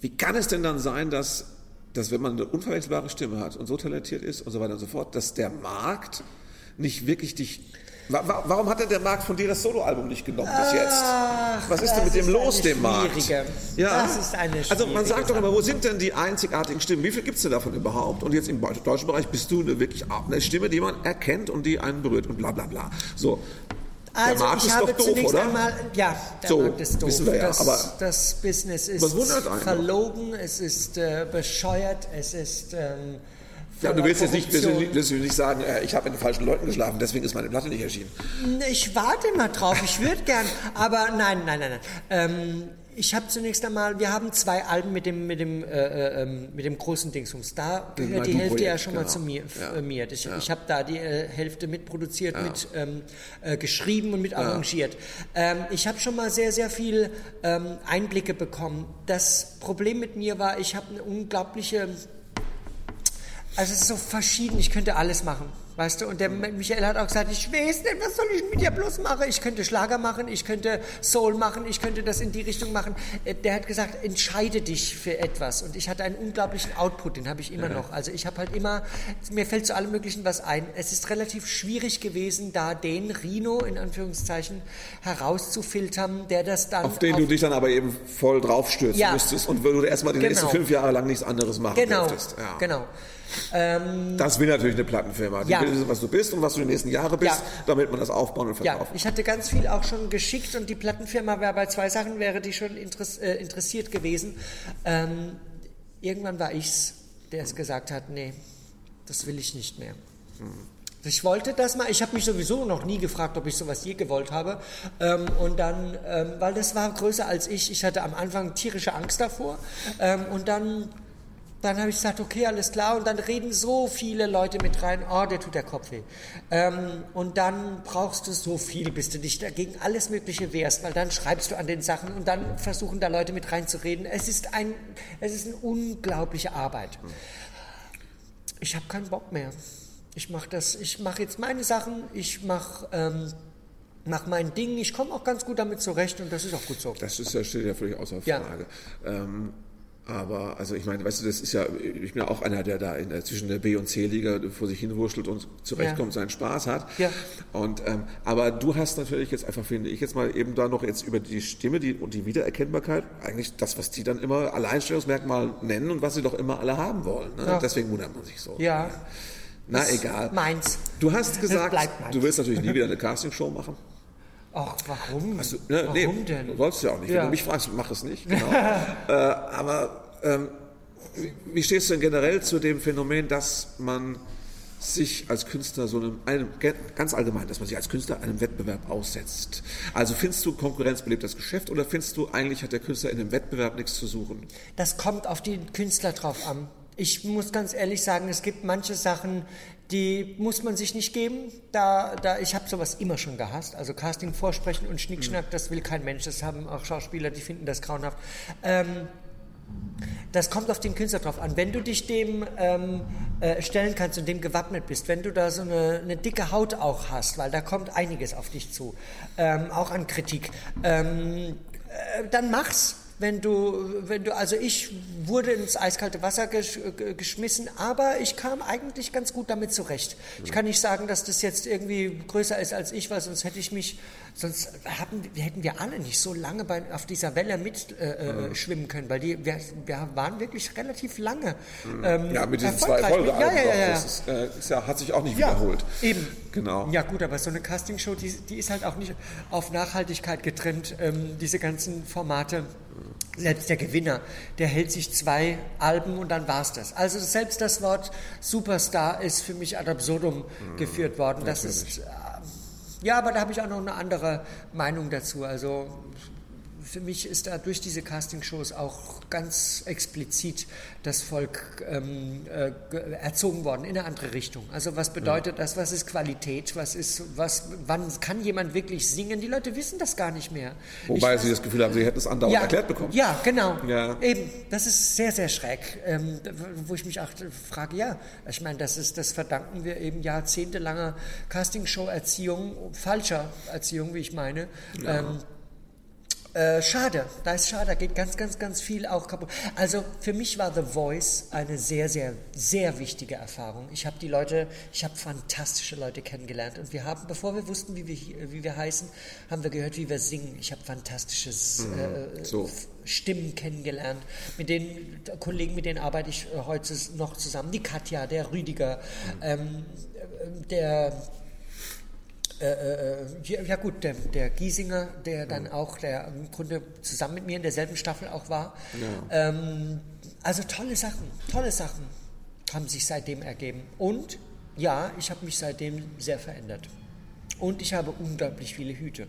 wie kann es denn dann sein, dass, dass wenn man eine unverwechselbare Stimme hat und so talentiert ist und so weiter und so fort, dass der Markt nicht wirklich dich. Wa- wa- Warum hat denn der Markt von dir das Soloalbum nicht genommen bis jetzt? Ach, Was ist denn mit dem los, dem Markt? schwierige. Das ist eine Also man sagt doch immer, wo sind denn die einzigartigen Stimmen? Wie viel gibt es denn davon überhaupt? Und jetzt im deutschen Bereich bist du eine wirklich eine Stimme, die man erkennt und die einen berührt und bla bla bla. So. Also der Markt ich ist habe doch doof, zunächst oder? einmal, ja, der So, Markt ist doof. wissen wir ja, das, aber- das Business ist verlogen, es ist äh, bescheuert, es ist ähm, Ja, du willst jetzt nicht, willst du willst du nicht sagen, äh, ich habe mit den falschen Leuten geschlafen, deswegen ist meine Platte nicht erschienen. Ich warte mal drauf, ich würde gern, aber nein, nein, nein, nein. Ähm, ich habe zunächst einmal, wir haben zwei Alben mit dem, mit dem, äh, äh, ähm, mit dem großen Dingsums. Da gehört die Hälfte ja Projekt, schon mal genau. zu mir. Ja. Äh, mir. Ich, ich habe da die äh, Hälfte mitproduziert, mit ähm, äh, geschrieben und mit arrangiert. Ähm, ich habe schon mal sehr, sehr viel ähm, Einblicke bekommen. Das Problem mit mir war, ich habe eine unglaubliche also es ist so verschieden, ich könnte alles machen. Weißt du, und der Michael hat auch gesagt, ich weiß nicht, was soll ich mit dir bloß machen? Ich könnte Schlager machen, ich könnte Soul machen, ich könnte das in die Richtung machen. Äh, Der hat gesagt, entscheide dich für etwas. Und ich hatte einen unglaublichen Output, den habe ich immer noch. Also ich habe halt immer, mir fällt zu allem Möglichen was ein. Es ist relativ schwierig gewesen, da den Rino, in Anführungszeichen, herauszufiltern, der das dann... Auf den du dich dann aber eben voll draufstürzen Ja. müsstest und wo du erstmal die Genau. nächsten fünf Jahre lang nichts anderes machen Genau, dürftest. Ja. genau. Das will natürlich eine Plattenfirma. Die Ja. will wissen, was du bist und was du die nächsten Jahre bist, Ja. damit man das aufbauen und Ja, verkaufen. ich hatte ganz viel auch schon geschickt und die Plattenfirma wäre bei zwei Sachen wäre die schon interess äh, interessiert gewesen. Ähm, irgendwann war ich's, der es gesagt hat, nee, das will ich nicht mehr. Ich wollte das mal, ich habe mich sowieso noch nie gefragt, ob ich sowas je gewollt habe. Ähm, und dann, ähm, weil das war größer als ich, ich hatte am Anfang tierische Angst davor. Ähm, und dann, dann habe ich gesagt, okay, alles klar. Und dann reden so viele Leute mit rein, oh, der tut der Kopf weh. Ähm, und dann brauchst du so viel, bis du dich dagegen alles Mögliche wehrst, weil dann schreibst du an den Sachen und dann versuchen da Leute mit reinzureden. Es ist ein, es ist eine unglaubliche Arbeit. Ich habe keinen Bock mehr. Ich mache das, ich mache jetzt meine Sachen, ich mache ähm, mach mein Ding, ich komme auch ganz gut damit zurecht und das ist auch gut so. Das ist ja, steht ja völlig außer Ja. Frage. Ähm, aber, also ich meine, weißt du, das ist ja, ich bin ja auch einer, der da in der, zwischen der B- und C-Liga vor sich hinwurschtelt und zurechtkommt, Ja. seinen Spaß hat. Ja. Und, ähm, aber du hast natürlich jetzt einfach, finde ich, jetzt mal eben da noch jetzt über die Stimme die, und die Wiedererkennbarkeit, eigentlich das, was die dann immer Alleinstellungsmerkmal nennen und was sie doch immer alle haben wollen. Ne? Ja. Deswegen wundert man sich so. Ja, Na, egal. meins. Du hast gesagt, du willst natürlich nie wieder eine Castingshow machen. Ach, warum? Also, ne, warum nee, denn? Du sollst ja auch nicht. Wenn Ja. du mich fragst, mach es nicht. Genau. äh, aber ähm, wie- stehst du denn generell zu dem Phänomen, dass man sich als Künstler so einem, einem ganz allgemein, dass man sich als Künstler einem Wettbewerb aussetzt? Also findest du Konkurrenz belebt das Geschäft oder findest du eigentlich hat der Künstler in einem Wettbewerb nichts zu suchen? Das kommt auf den Künstler drauf an. Ich muss ganz ehrlich sagen, es gibt manche Sachen, die muss man sich nicht geben. Da, da, ich habe sowas immer schon gehasst. Also Casting vorsprechen und Schnickschnack, das will kein Mensch. Das haben auch Schauspieler, die finden das grauenhaft. Ähm, das kommt auf den Künstler drauf an. Wenn du dich dem ähm, äh, stellen kannst und dem gewappnet bist, wenn du da so eine, eine dicke Haut auch hast, weil da kommt einiges auf dich zu, ähm, auch an Kritik, ähm, äh, dann mach's. Wenn du, wenn du, also ich wurde ins eiskalte Wasser gesch, ge- geschmissen, aber ich kam eigentlich ganz gut damit zurecht. Ich kann nicht sagen, dass das jetzt irgendwie größer ist als ich, weil sonst hätte ich mich, sonst hatten, hätten wir alle nicht so lange bei, auf dieser Welle mitschwimmen äh, äh, schwimmen können, weil die, wir, wir waren wirklich relativ lange. Ähm, Ja, mit diesen zwei. Folgealben. Ja, ja, ja. Das ist, äh, ist ja, hat sich auch nicht Ja, wiederholt. Eben. Genau. Ja gut, aber so eine Castingshow, die, die ist halt auch nicht auf Nachhaltigkeit getrennt, ähm, diese ganzen Formate. Selbst der Gewinner, der hält sich zwei Alben und dann war's das. Also selbst das Wort Superstar ist für mich ad absurdum geführt worden. Das ist, äh, ja, aber da habe ich auch noch eine andere Meinung dazu. Also für mich ist da durch diese Castingshows auch ganz explizit das Volk ähm, äh, ge- erzogen worden in eine andere Richtung. Also was bedeutet das? Was ist Qualität? Was ist was? Wann kann jemand wirklich singen? Die Leute wissen das gar nicht mehr. Wobei Ich- sie das Gefühl haben, sie hätten es andauernd erklärt bekommen. ja, genau. Ja. Eben, das ist sehr, sehr schräg. Ähm, wo ich mich auch frage, ja, ich meine, das ist, das verdanken wir eben jahrzehntelanger Castingshow-Erziehung, falscher Erziehung, wie ich meine. Ähm, äh, schade, da ist schade, da geht ganz, ganz, ganz viel auch kaputt. Also für mich war The Voice eine sehr, sehr, sehr wichtige Erfahrung. Ich habe die Leute, ich habe fantastische Leute kennengelernt und wir haben, bevor wir wussten, wie wir, wie wir heißen, haben wir gehört, wie wir singen. Ich habe fantastisches äh, so. Stimmen kennengelernt. Mit den Kollegen, mit denen arbeite ich äh, heute noch zusammen. Die Katja, der Rüdiger, ähm, äh, der äh, äh, ja, ja gut, der, der Giesinger, der dann auch, der im Grunde zusammen mit mir in derselben Staffel auch war. Ähm, also tolle Sachen, tolle Sachen haben sich seitdem ergeben. Und ja, ich habe mich seitdem sehr verändert. Und ich habe unglaublich viele Hüte.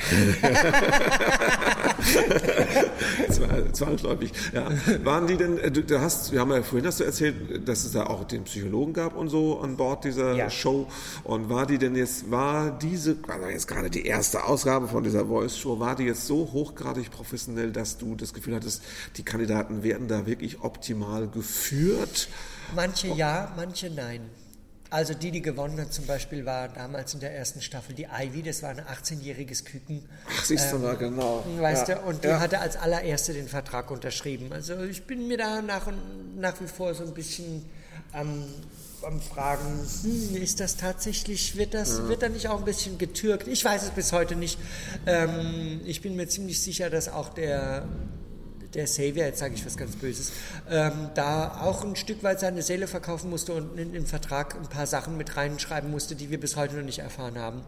Zwangsläufig, ja. Waren die denn, äh, du, du hast, wir haben ja vorhin hast du erzählt, dass es da auch den Psychologen gab und so an Bord dieser Ja. Show. Und war die denn jetzt, war diese, also jetzt gerade die erste Ausgabe von dieser Voice Show, war die jetzt so hochgradig professionell, dass du das Gefühl hattest, die Kandidaten werden da wirklich optimal geführt? Manche ja, manche nein. Also die, die gewonnen hat zum Beispiel, war damals in der ersten Staffel die Ivy, das war ein 18-jähriges Küken. Ach, siehst du mal, genau. Weißt Ja. du, und die Ja. hatte als allererste den Vertrag unterschrieben. Also ich bin mir da nach, und, nach wie vor so ein bisschen am, am Fragen, hm, ist das tatsächlich, wird das, wird da nicht auch ein bisschen getürkt? Ich weiß es bis heute nicht. Ähm, ich bin mir ziemlich sicher, dass auch der der Savior, jetzt sage ich was ganz Böses, ähm, da auch ein Stück weit seine Seele verkaufen musste und in den Vertrag ein paar Sachen mit reinschreiben musste, die wir bis heute noch nicht erfahren haben.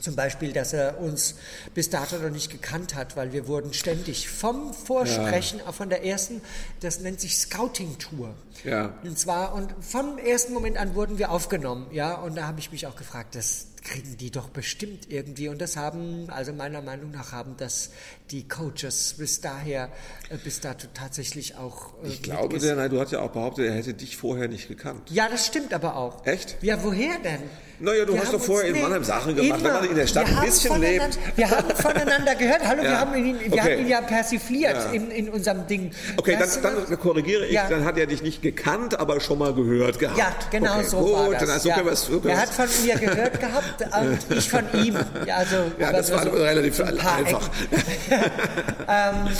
Zum Beispiel, dass er uns bis dato noch nicht gekannt hat, weil wir wurden ständig vom Vorsprechen von der ersten, das nennt sich Scouting Tour. Ja. Und zwar, und vom ersten Moment an wurden wir aufgenommen, ja, und da habe ich mich auch gefragt, das kriegen die doch bestimmt irgendwie. Und das haben, also meiner Meinung nach haben das die Coaches bis daher, äh, bis dato tatsächlich auch. äh, Ich glaube, der Naidu hat ja auch behauptet, er hätte dich vorher nicht gekannt. Ja, das stimmt aber auch. Echt? Ja, woher denn? Naja, du Wir hast doch vorher in Mannheim Sachen gemacht, wenn man in der Stadt Wir ein haben bisschen voneinander- lebt. Wir haben voneinander gehört. Hallo, wir, Ja. haben ihn, wir Okay. haben ihn ja persifliert Ja. In, in unserem Ding. Okay, du dann, dann korrigiere ich, Ja. dann hat er dich nicht gekannt, aber schon mal gehört gehabt. Ja, genau okay, so gut, war das. Dann, so ja. wir so er wir hat von mir gehört gehabt und ich von ihm. Ja, also, Ja, das war so relativ einfach. Ecken.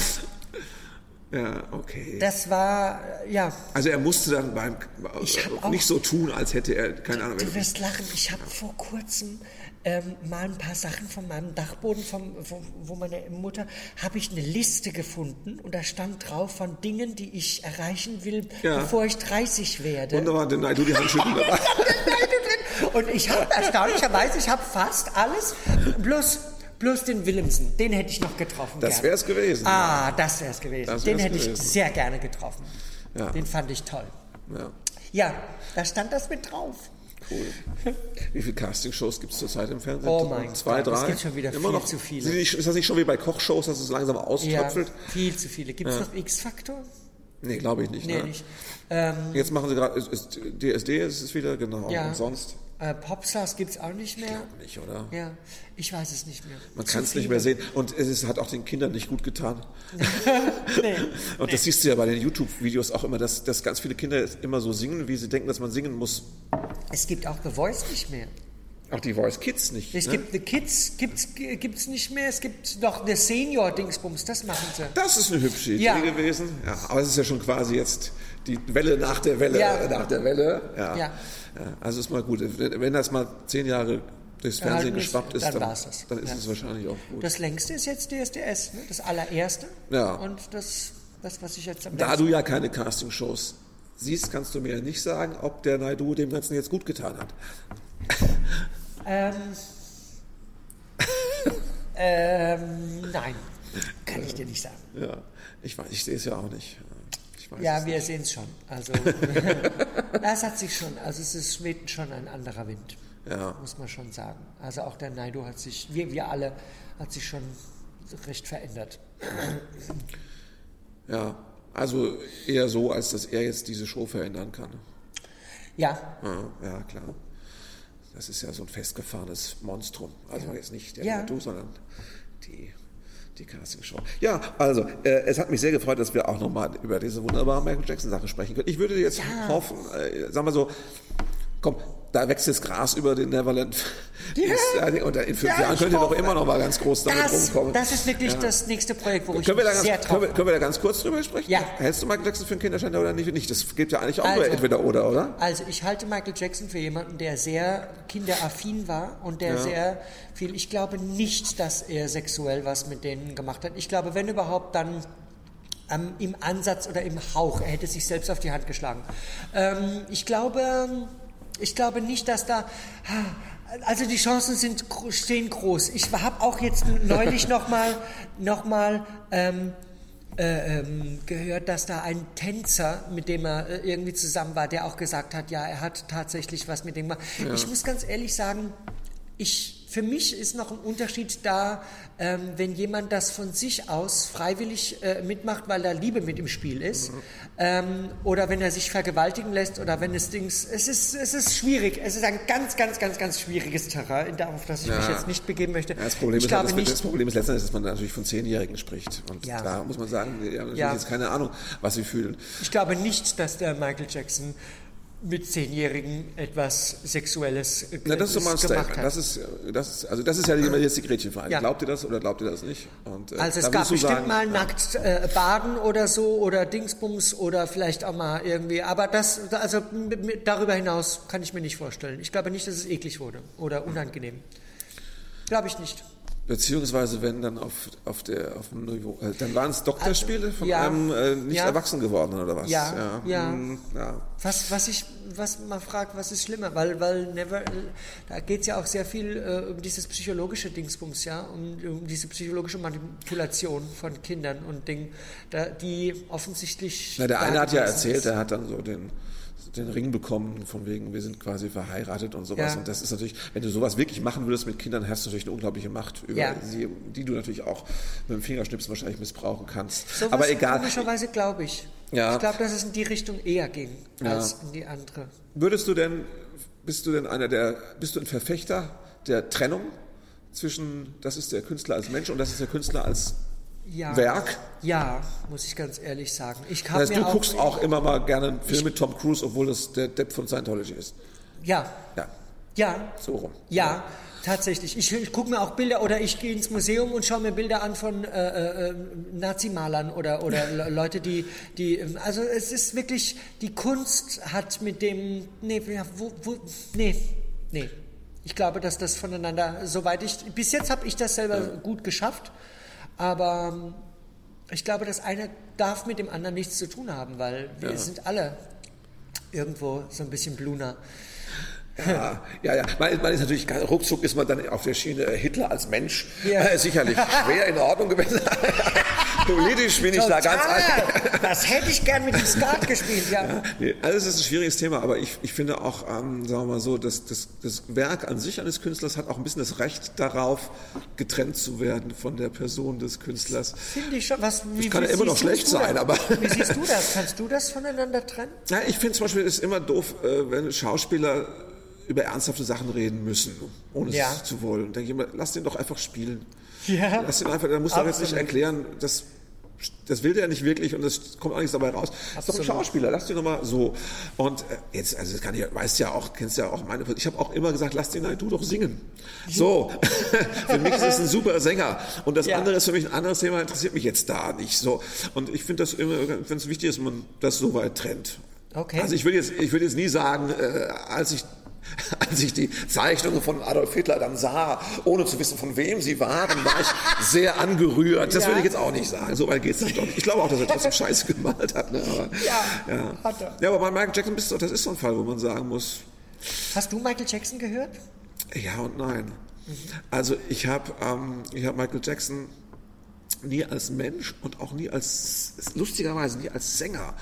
Ja, okay. Das war, ja, also er musste dann beim Ich äh, auch- nicht so tun, als hätte er keine Ahnung. du wirst lachen. Ich habe vor kurzem ähm, mal ein paar Sachen von meinem Dachboden, vom, wo, wo meine Mutter, habe ich eine Liste gefunden und da stand drauf von Dingen, die ich erreichen will, Ja. bevor ich 30 werde. Wunderbar, den Naidu die Handschütteln dabei. Und ich habe erstaunlicherweise, ich habe fast alles, bloß, bloß den Willemsen, den hätte ich noch getroffen. Das gern. wär's gewesen. Ah, das wäre es gewesen. Das den hätte ich gewesen. sehr gerne getroffen. Ja. Den fand ich toll. Ja, Ja, da stand das mit drauf. cool. Wie viele Castingshows gibt es zurzeit im Fernsehen? Oh mein Zwei, Gott, es drei? gibt schon wieder Immer viel noch, zu viele. Ist das nicht schon wie bei Kochshows, dass es langsam Ja, auströpfelt? viel zu viele. Gibt es noch X-Faktor? Nee, glaube ich nicht. Nee, ne? nicht. Ähm, Jetzt machen sie gerade, ist, ist, DSD ist es wieder, genau. Ja. Und sonst äh, Popstars gibt es auch nicht mehr. nicht, oder? Ja, ich weiß es nicht mehr. Man kann es nicht mehr sehen. Und es ist, hat auch den Kindern nicht gut getan. Nee. Und das siehst du ja bei den YouTube-Videos auch immer, dass, dass ganz viele Kinder immer so singen, wie sie denken, dass man singen muss. Es gibt auch The Voice nicht mehr. Auch die Voice Kids nicht. Es ne? gibt The Kids, gibt's, gibt's nicht mehr. Es gibt noch The Senior Dingsbums, das machen sie. Das ist eine hübsche Idee Ja. gewesen. Ja, aber es ist ja schon quasi jetzt die Welle nach der Welle, Ja. nach der Welle. Ja. Also ist mal gut. Wenn das mal zehn Jahre durchs Fernsehen geschwappt ist, dann dann, dann ist Ja. es wahrscheinlich auch gut. Das längste ist jetzt DSDS, ne? das allererste. Ja. Und das, das was ich jetzt am Da du ja keine Castingshows siehst, kannst du mir ja nicht sagen, ob der Naidu dem Ganzen jetzt gut getan hat. Ähm, ähm, nein, kann ich dir nicht sagen. Ja, ich weiß, ich sehe es ja auch nicht. Ich weiß Ja, wir sehen es schon. Also, das hat sich schon, also es ist schon ein anderer Wind, Ja. muss man schon sagen. Also auch der Naido hat sich, wir, wir alle, hat sich schon recht verändert. Ja, also eher so, als dass er jetzt diese Show verändern kann. Ja, Ja, ja klar. Das ist ja so ein festgefahrenes Monstrum. Also jetzt nicht der Ja. Naidu, sondern die, die Castingshow. Ja, also, äh, es hat mich sehr gefreut, dass wir auch nochmal über diese wunderbare Michael Jackson-Sache sprechen können. Ich würde jetzt Ja. hoffen, äh, sagen wir so, komm, da wächst das Gras über den Neverland. Ja. Und in fünf Ja, Jahren könnt ihr doch immer noch mal ganz groß damit das, rumkommen. das ist wirklich Ja. das nächste Projekt, wo ich Können wir, da ganz, sehr können, wir, können wir da ganz kurz drüber sprechen? Ja. Hältst du Michael Jackson für einen Kinderschänder oder nicht? nicht? Das geht ja eigentlich auch nur Also. entweder oder, oder? Also ich halte Michael Jackson für jemanden, der sehr kinderaffin war und der sehr viel, ich glaube nicht, dass er sexuell was mit denen gemacht hat. Ich glaube, wenn überhaupt, dann ähm, im Ansatz oder im Hauch. Er hätte sich selbst auf die Hand geschlagen. Ähm, ich glaube, ich glaube nicht, dass da, also die Chancen sind, stehen groß. Ich habe auch jetzt neulich nochmal, noch mal, ähm, äh, ähm, gehört, dass da ein Tänzer, mit dem er äh, irgendwie zusammen war, der auch gesagt hat, ja, er hat tatsächlich was mit dem gemacht. Ich muss ganz ehrlich sagen, ich, für mich ist noch ein Unterschied da, ähm, wenn jemand das von sich aus freiwillig äh, mitmacht, weil da Liebe mit im Spiel ist, ähm, oder wenn er sich vergewaltigen lässt, oder wenn es Dings. Es ist, es ist schwierig. Es ist ein ganz, ganz, ganz, ganz schwieriges Terrain, auf das ich mich Ja. jetzt nicht begeben möchte. Ja, das, Problem ich ist, halt, glaube das, nicht. das Problem ist letztendlich, dass man natürlich von Zehnjährigen spricht. Und Ja. da muss man sagen, die haben natürlich Ja. jetzt keine Ahnung, was sie fühlen. Ich glaube nicht, dass der Michael Jackson mit Zehnjährigen etwas Sexuelles äh, Na, das ist so mal ein gemacht hat. Das ist, das ist, also das ist ja immer jetzt die Gretchenfrage. Ja. Glaubt ihr das oder glaubt ihr das nicht? Und, äh, Also es gab bestimmt sagen, mal ja. nackt äh, baden oder so oder Dingsbums oder vielleicht auch mal irgendwie. Aber das, also darüber hinaus kann ich mir nicht vorstellen. Ich glaube nicht, dass es eklig wurde oder unangenehm. Glaube ich nicht. Beziehungsweise wenn dann auf, auf, der, auf dem Niveau, äh, dann waren es Doktorspiele von ja. einem äh, nicht Ja. erwachsen gewordenen oder was? Ja, ja. hm, ja. Was, was ich, was man fragt, was ist schlimmer? Weil, weil never, da geht es ja auch sehr viel äh, um dieses psychologische Dingsbums, ja, um, um diese psychologische Manipulation von Kindern und Dingen, da, die offensichtlich. Na, der eine hat ja erzählt, er hat dann so den, den Ring bekommen, von wegen, wir sind quasi verheiratet und sowas. Ja. Und das ist natürlich, wenn du sowas wirklich machen würdest mit Kindern, hast du natürlich eine unglaubliche Macht über Ja. sie, die du natürlich auch mit dem Fingerschnipsen wahrscheinlich missbrauchen kannst. Sowas Aber egal. Komischerweise glaube ich. Ja. Ich glaube, dass es in die Richtung eher ging als in die andere. Würdest du denn, bist du denn einer der, bist du ein Verfechter der Trennung zwischen, das ist der Künstler als Mensch und das ist der Künstler als Ja. Werk? Ja, muss ich ganz ehrlich sagen. Ich Das heißt, mir du auch, guckst auch immer mal gerne einen Film mit Tom Cruise, obwohl das der Depp von Scientology ist. Ja, Ja, ja, so rum. Ja, tatsächlich. Ich, ich gucke mir auch Bilder oder ich gehe ins Museum und schaue mir Bilder an von äh, äh, Nazimalern oder, oder Le- Leute, die, die. ähm, Also es ist wirklich, die Kunst hat mit dem. Nee, ja, wo, wo, nee, nee. Ich glaube, dass das voneinander, soweit ich. Bis jetzt habe ich das selber gut geschafft, aber ähm, ich glaube, das eine darf mit dem anderen nichts zu tun haben, weil wir sind alle irgendwo so ein bisschen Bluner. Ja, ja, ja. Man, man ist natürlich, ruckzuck ist man dann auf der Schiene äh, Hitler als Mensch. Ja. Äh, sicherlich schwer in Ordnung gewesen. Politisch bin ich da ganz Total. Das hätte ich gern mit dem Skat gespielt, ja. Nee, also es ist ein schwieriges Thema, aber ich, ich finde auch, ähm, sagen wir mal so, dass das, das Werk an sich eines Künstlers hat auch ein bisschen das Recht darauf, getrennt zu werden von der Person des Künstlers. Finde ich schon. Was, wie, kann wie ja immer noch schlecht das? sein, aber- Wie siehst du das? Kannst du das voneinander trennen? Ja, ich finde zum Beispiel, es ist immer doof, äh, wenn Schauspieler über ernsthafte Sachen reden müssen, ohne Ja. es zu wollen. Denke ich immer, lass den doch einfach spielen. Ja. Lass den einfach, der muss doch jetzt nicht Absolut. erklären, das, das will der nicht wirklich und es kommt auch nichts dabei raus. Das ist doch ein Absolut. Schauspieler, lass den doch mal so. Und äh, jetzt, also das kann ich, weißt ja auch, kennst ja auch meine, ich habe auch immer gesagt, lass den halt du doch singen. So, für mich ist es ein super Sänger und das Ja. andere ist für mich ein anderes Thema, interessiert mich jetzt da nicht so. Und ich finde das immer, wenn es wichtig ist, man das so weit trennt. Okay. Also ich würde jetzt, ich würde jetzt nie sagen, äh, als ich als ich die Zeichnungen von Adolf Hitler dann sah, ohne zu wissen, von wem sie waren, war ich sehr angerührt. Das Ja. würde ich jetzt auch nicht sagen. So weit geht's dann doch nicht. Ich glaube auch, dass er trotzdem Scheiße gemalt hat. Ne? Aber, Ja, ja. hat er. Ja, aber bei Michael Jackson bist du, das ist so ein Fall, wo man sagen muss, Hast du Michael Jackson gehört? ja und nein. Also ich habe ähm, ich hab Michael Jackson nie als Mensch und auch nie als, lustigerweise nie als Sänger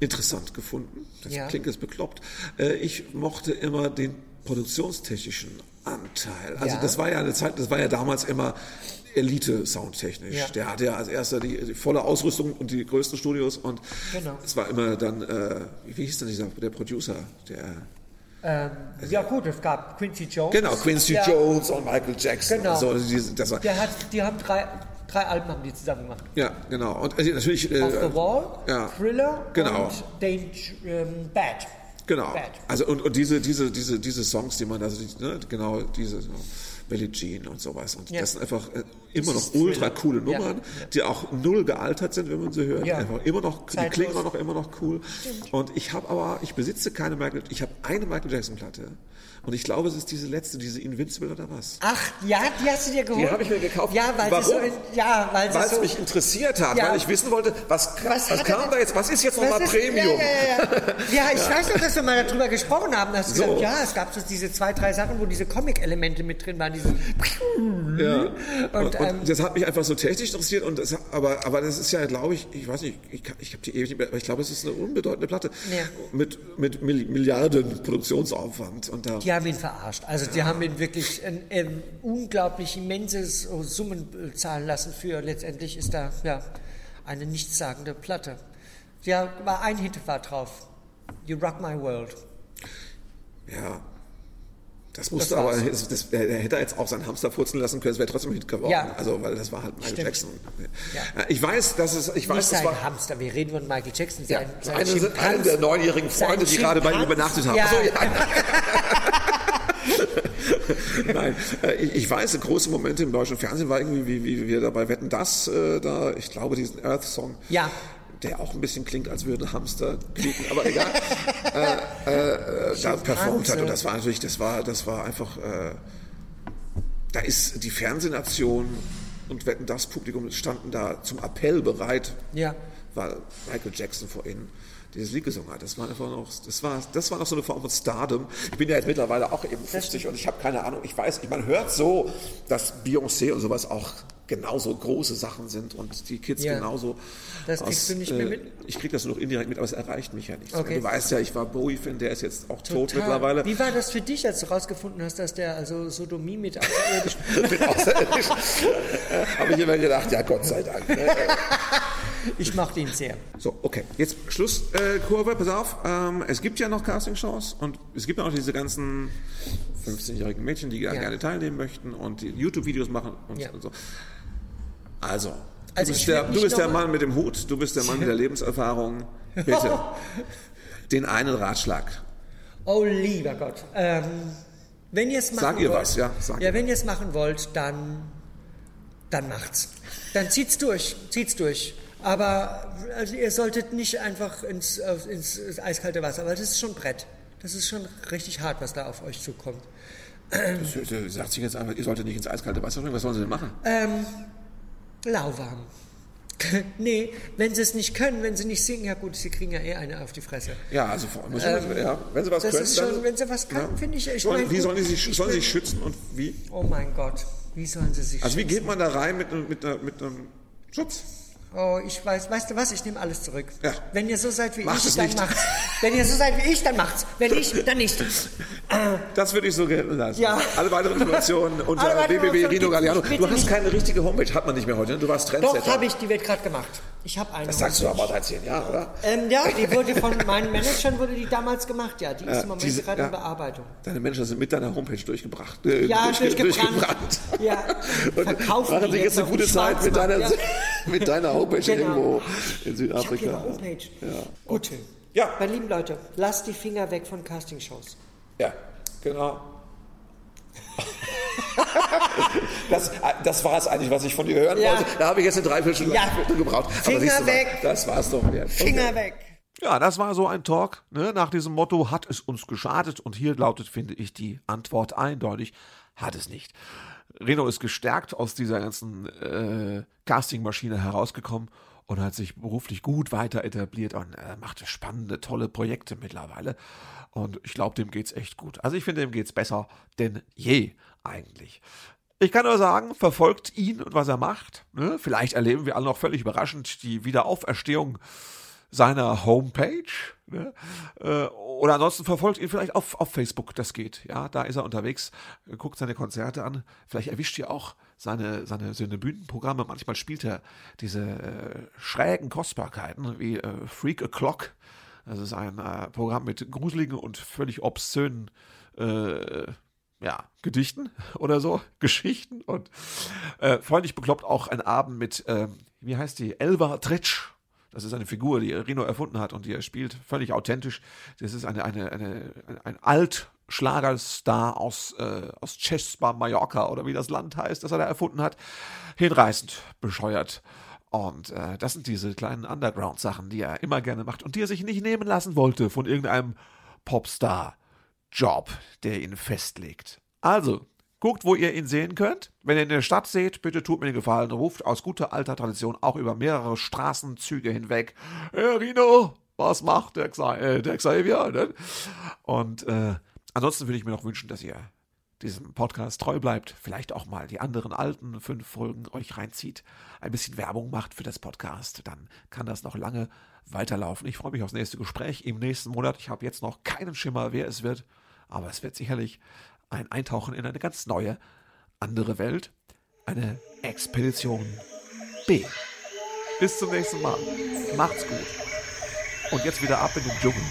interessant gefunden. Das Ja. klingt jetzt bekloppt. Äh, Ich mochte immer den produktionstechnischen Anteil. Also Ja. das war ja eine Zeit, das war ja damals immer Elite soundtechnisch. Ja. Der hatte ja als erster die, die volle Ausrüstung und die größten Studios und Genau. es war immer dann, äh, wie hieß denn dieser, der Producer, der Ähm, ja gut, es gab Quincy Jones. Genau, Quincy Ja. Jones und Michael Jackson. Genau. Und so, diese, das war, Der hat, die haben drei, drei Alben haben die zusammen gemacht. ja, genau. Und äh, natürlich. Äh, Off the Wall, ja. Thriller Genau. und Danger, ähm, Bad. Genau. Bad. Also und, und diese, diese, diese, diese Songs, die man, also die, ne, genau diese Billie Jean und sowas. Und Ja. das sind einfach äh, immer noch ultra coole Ja. Nummern, die auch null gealtert sind, wenn man sie hört. Ja. Einfach immer noch, die Zeitlos. klingen auch noch immer noch cool. Und ich habe aber, ich besitze keine Michael, ich habe eine Michael Jackson Platte. Und ich glaube, es ist diese letzte, diese Invincible oder was? Ach, ja, die hast du dir geholt? Die habe ich mir gekauft. Ja, weil Warum? so, in, ja, weil es so, mich interessiert hat, Ja. weil ich wissen wollte, was, was, er kam denn- da jetzt, was ist jetzt nochmal Was Premium? Ja, ja, ja. ja ich weiß noch, dass wir mal darüber gesprochen haben. Dass du So. gesagt, ja, es gab so diese zwei, drei Sachen, wo diese Comic-Elemente mit drin waren. Diese Ja. Und, Und, und, ähm, das hat mich einfach so technisch interessiert. Und das, aber, aber das ist ja, glaube ich, ich weiß nicht, ich, ich habe die ewig nicht mehr, aber ich glaube, es ist eine unbedeutende Platte Ja. mit, mit Mill- Milliarden Produktionsaufwand. Und da, die haben ihn verarscht. Also die haben ihn wirklich ein, ein unglaublich immenses Summen äh, zahlen lassen für letztendlich ist da ja eine nichtssagende Platte. Ja, war ein Hit war drauf. You Rock My World. ja, Das musste aber, das, das, er hätte jetzt auch seinen Hamster furzen lassen können, es wäre trotzdem Hit geworden. Ja. Also, weil das war halt Michael Stimmt. Jackson. Ja. Ich weiß, dass es, ich Nicht weiß, das sein war, Hamster, wir reden von Michael Jackson. ja, Sein, sein eine, Schimpanse. eine der neunjährigen Freunde, die gerade bei ihm übernachtet haben. Ja. So, ja. Nein, äh, ich, ich weiß, große Momente im deutschen Fernsehen war irgendwie, wie, wie wir dabei wetten, das äh, da, ich glaube, diesen Earth-Song. Ja. Der auch ein bisschen klingt, als würde ein Hamster quieken, aber egal. äh, äh, da performt hat. Und das war natürlich, das war, das war einfach, äh, da ist die Fernsehnation und wetten, das Publikum standen da zum Appell bereit, Ja. weil Michael Jackson vor ihnen dieses Lied gesungen hat. Das war einfach noch, das war, das war noch so eine Form von Stardom. Ich bin ja jetzt mittlerweile auch eben 50 und ich habe keine Ahnung. Ich weiß, man hört so, dass Beyoncé und sowas auch genauso große Sachen sind und die Kids Ja. genauso. Das kriegst du nicht mehr mit? Ich krieg das nur noch indirekt mit, aber es erreicht mich ja nicht. Okay. Du weißt ja, ich war Bowie-Fan, der ist jetzt auch tot Total. mittlerweile. Wie war das für dich, als du rausgefunden hast, dass der also Sodomie mit außerirdischen... Mit Außerirdischen. habe ich immer gedacht, ja Gott sei Dank. ne? ich mochte ihn sehr. So, okay, jetzt Schlusskurve, äh, Kurve, pass auf. Ähm, es gibt ja noch Castingshows und es gibt ja auch diese ganzen 15-jährigen Mädchen, die Ja. gerne teilnehmen möchten und YouTube-Videos machen und, Ja. und so. Also, Also du bist, ich der, du bist der Mann mit dem Hut, du bist der Mann mit der Lebenserfahrung. Bitte, den einen Ratschlag. Oh, lieber Gott. Ähm, wenn ihr es machen Sag ihr wollt, was, ja, sag ja, ihr wenn ihr es machen wollt, dann, dann macht's. Dann zieht's durch, zieht's durch. Aber also ihr solltet nicht einfach ins, ins, ins eiskalte Wasser, weil das ist schon Brett. Das ist schon richtig hart, was da auf euch zukommt. Das, das sagt sich jetzt einfach, ihr solltet nicht ins eiskalte Wasser springen, was sollen sie denn machen? Lauwarm. nee, wenn sie es nicht können, wenn sie nicht singen, ja gut, sie kriegen ja eh eine auf die Fresse. Ja, also vor- muss ich, ja, wenn sie was Ähm, das können, ist schon, dann, wenn sie was können, finde ich. ich sollen, wie sollen sie sich, ich sollen bin- sich schützen und wie? Oh mein Gott, wie sollen sie sich Also wie schützen? geht man da rein mit, mit, einer- mit einem Schutz? Oh, ich weiß, weißt du was, ich nehme alles zurück. Ja. Wenn ihr so seid wie Macht ich, dann nicht. macht's. Wenn ihr so seid wie ich, dann macht's. Wenn nicht, dann nicht. Das würde ich so gelten lassen. Ja. Alle weiteren Informationen unter www.rino Du hast keine richtige Homepage, hat man nicht mehr heute. ne? Du warst Doch, Trendsetter. habe ich, die wird gerade gemacht. Ich habe eine. Das sagst du aber seit zehn Jahren, oder? ähm, ja, die wurde von meinen Managern wurde die damals gemacht, ja. Die ist im Moment gerade ja. in Bearbeitung. Deine Menschen sind mit deiner Homepage durchgebracht. Äh, Ja, durchge- durchgebrannt. Ja. Und machen sich jetzt eine gute Zeit mit deiner, mit deiner Homepage Genau. irgendwo in Ich habe Südafrika. ihre Homepage. Gut. Ja. Meine lieben Leute, lasst die Finger weg von Castingshows. Ja, genau. Das, das war es eigentlich, was ich von dir hören Ja. wollte. Da habe ich jetzt eine Dreiviertelstunde Ja. gebraucht. Finger du mal, weg. Das war es doch wert. Finger weg. Ja, das war so ein Talk. Ne? Nach diesem Motto, hat es uns geschadet? Und hier lautet, finde ich, die Antwort eindeutig, hat es nicht. Reno ist gestärkt aus dieser ganzen äh, Castingmaschine herausgekommen und hat sich beruflich gut weiter etabliert und äh, macht spannende, tolle Projekte mittlerweile. Und ich glaube, dem geht's echt gut. Also ich finde, dem geht's besser denn je eigentlich. Ich kann nur sagen, verfolgt ihn und was er macht. Ne? Vielleicht erleben wir alle noch völlig überraschend die Wiederauferstehung seiner Homepage. Ne? Äh, Oder ansonsten verfolgt ihn vielleicht auf, auf Facebook, das geht. Ja, da ist er unterwegs, guckt seine Konzerte an. Vielleicht erwischt ihr auch seine, seine, seine Bühnenprogramme. Manchmal spielt er diese äh, schrägen Kostbarkeiten wie äh, Freak a Clock. Das ist ein äh, Programm mit gruseligen und völlig obszönen äh, ja, Gedichten oder so, Geschichten und äh, freundlich bekloppt auch ein Abend mit, ähm, wie heißt die, Elva Tretsch. Das ist eine Figur, die Rino erfunden hat und die er spielt, völlig authentisch. Das ist eine, eine, eine, ein Altschlagerstar aus, äh, aus Cespa, Mallorca oder wie das Land heißt, das er da erfunden hat. Hinreißend, bescheuert. Und äh, das sind diese kleinen Underground-Sachen, die er immer gerne macht und die er sich nicht nehmen lassen wollte von irgendeinem Popstar-Job, der ihn festlegt. Also, guckt, wo ihr ihn sehen könnt. Wenn ihr ihn in der Stadt seht, bitte tut mir den Gefallen, ruft aus guter alter Tradition auch über mehrere Straßenzüge hinweg. Herr Rino, was macht der, Xa äh, der Xavier? Ne? Und äh, ansonsten würde ich mir noch wünschen, dass ihr diesem Podcast treu bleibt, vielleicht auch mal die anderen alten fünf Folgen euch reinzieht, ein bisschen Werbung macht für das Podcast, dann kann das noch lange weiterlaufen. Ich freue mich aufs nächste Gespräch im nächsten Monat. Ich habe jetzt noch keinen Schimmer, wer es wird, aber es wird sicherlich ein Eintauchen in eine ganz neue, andere Welt, eine Expedition B. Bis zum nächsten Mal. Macht's gut. Und jetzt wieder ab in den Dschungel.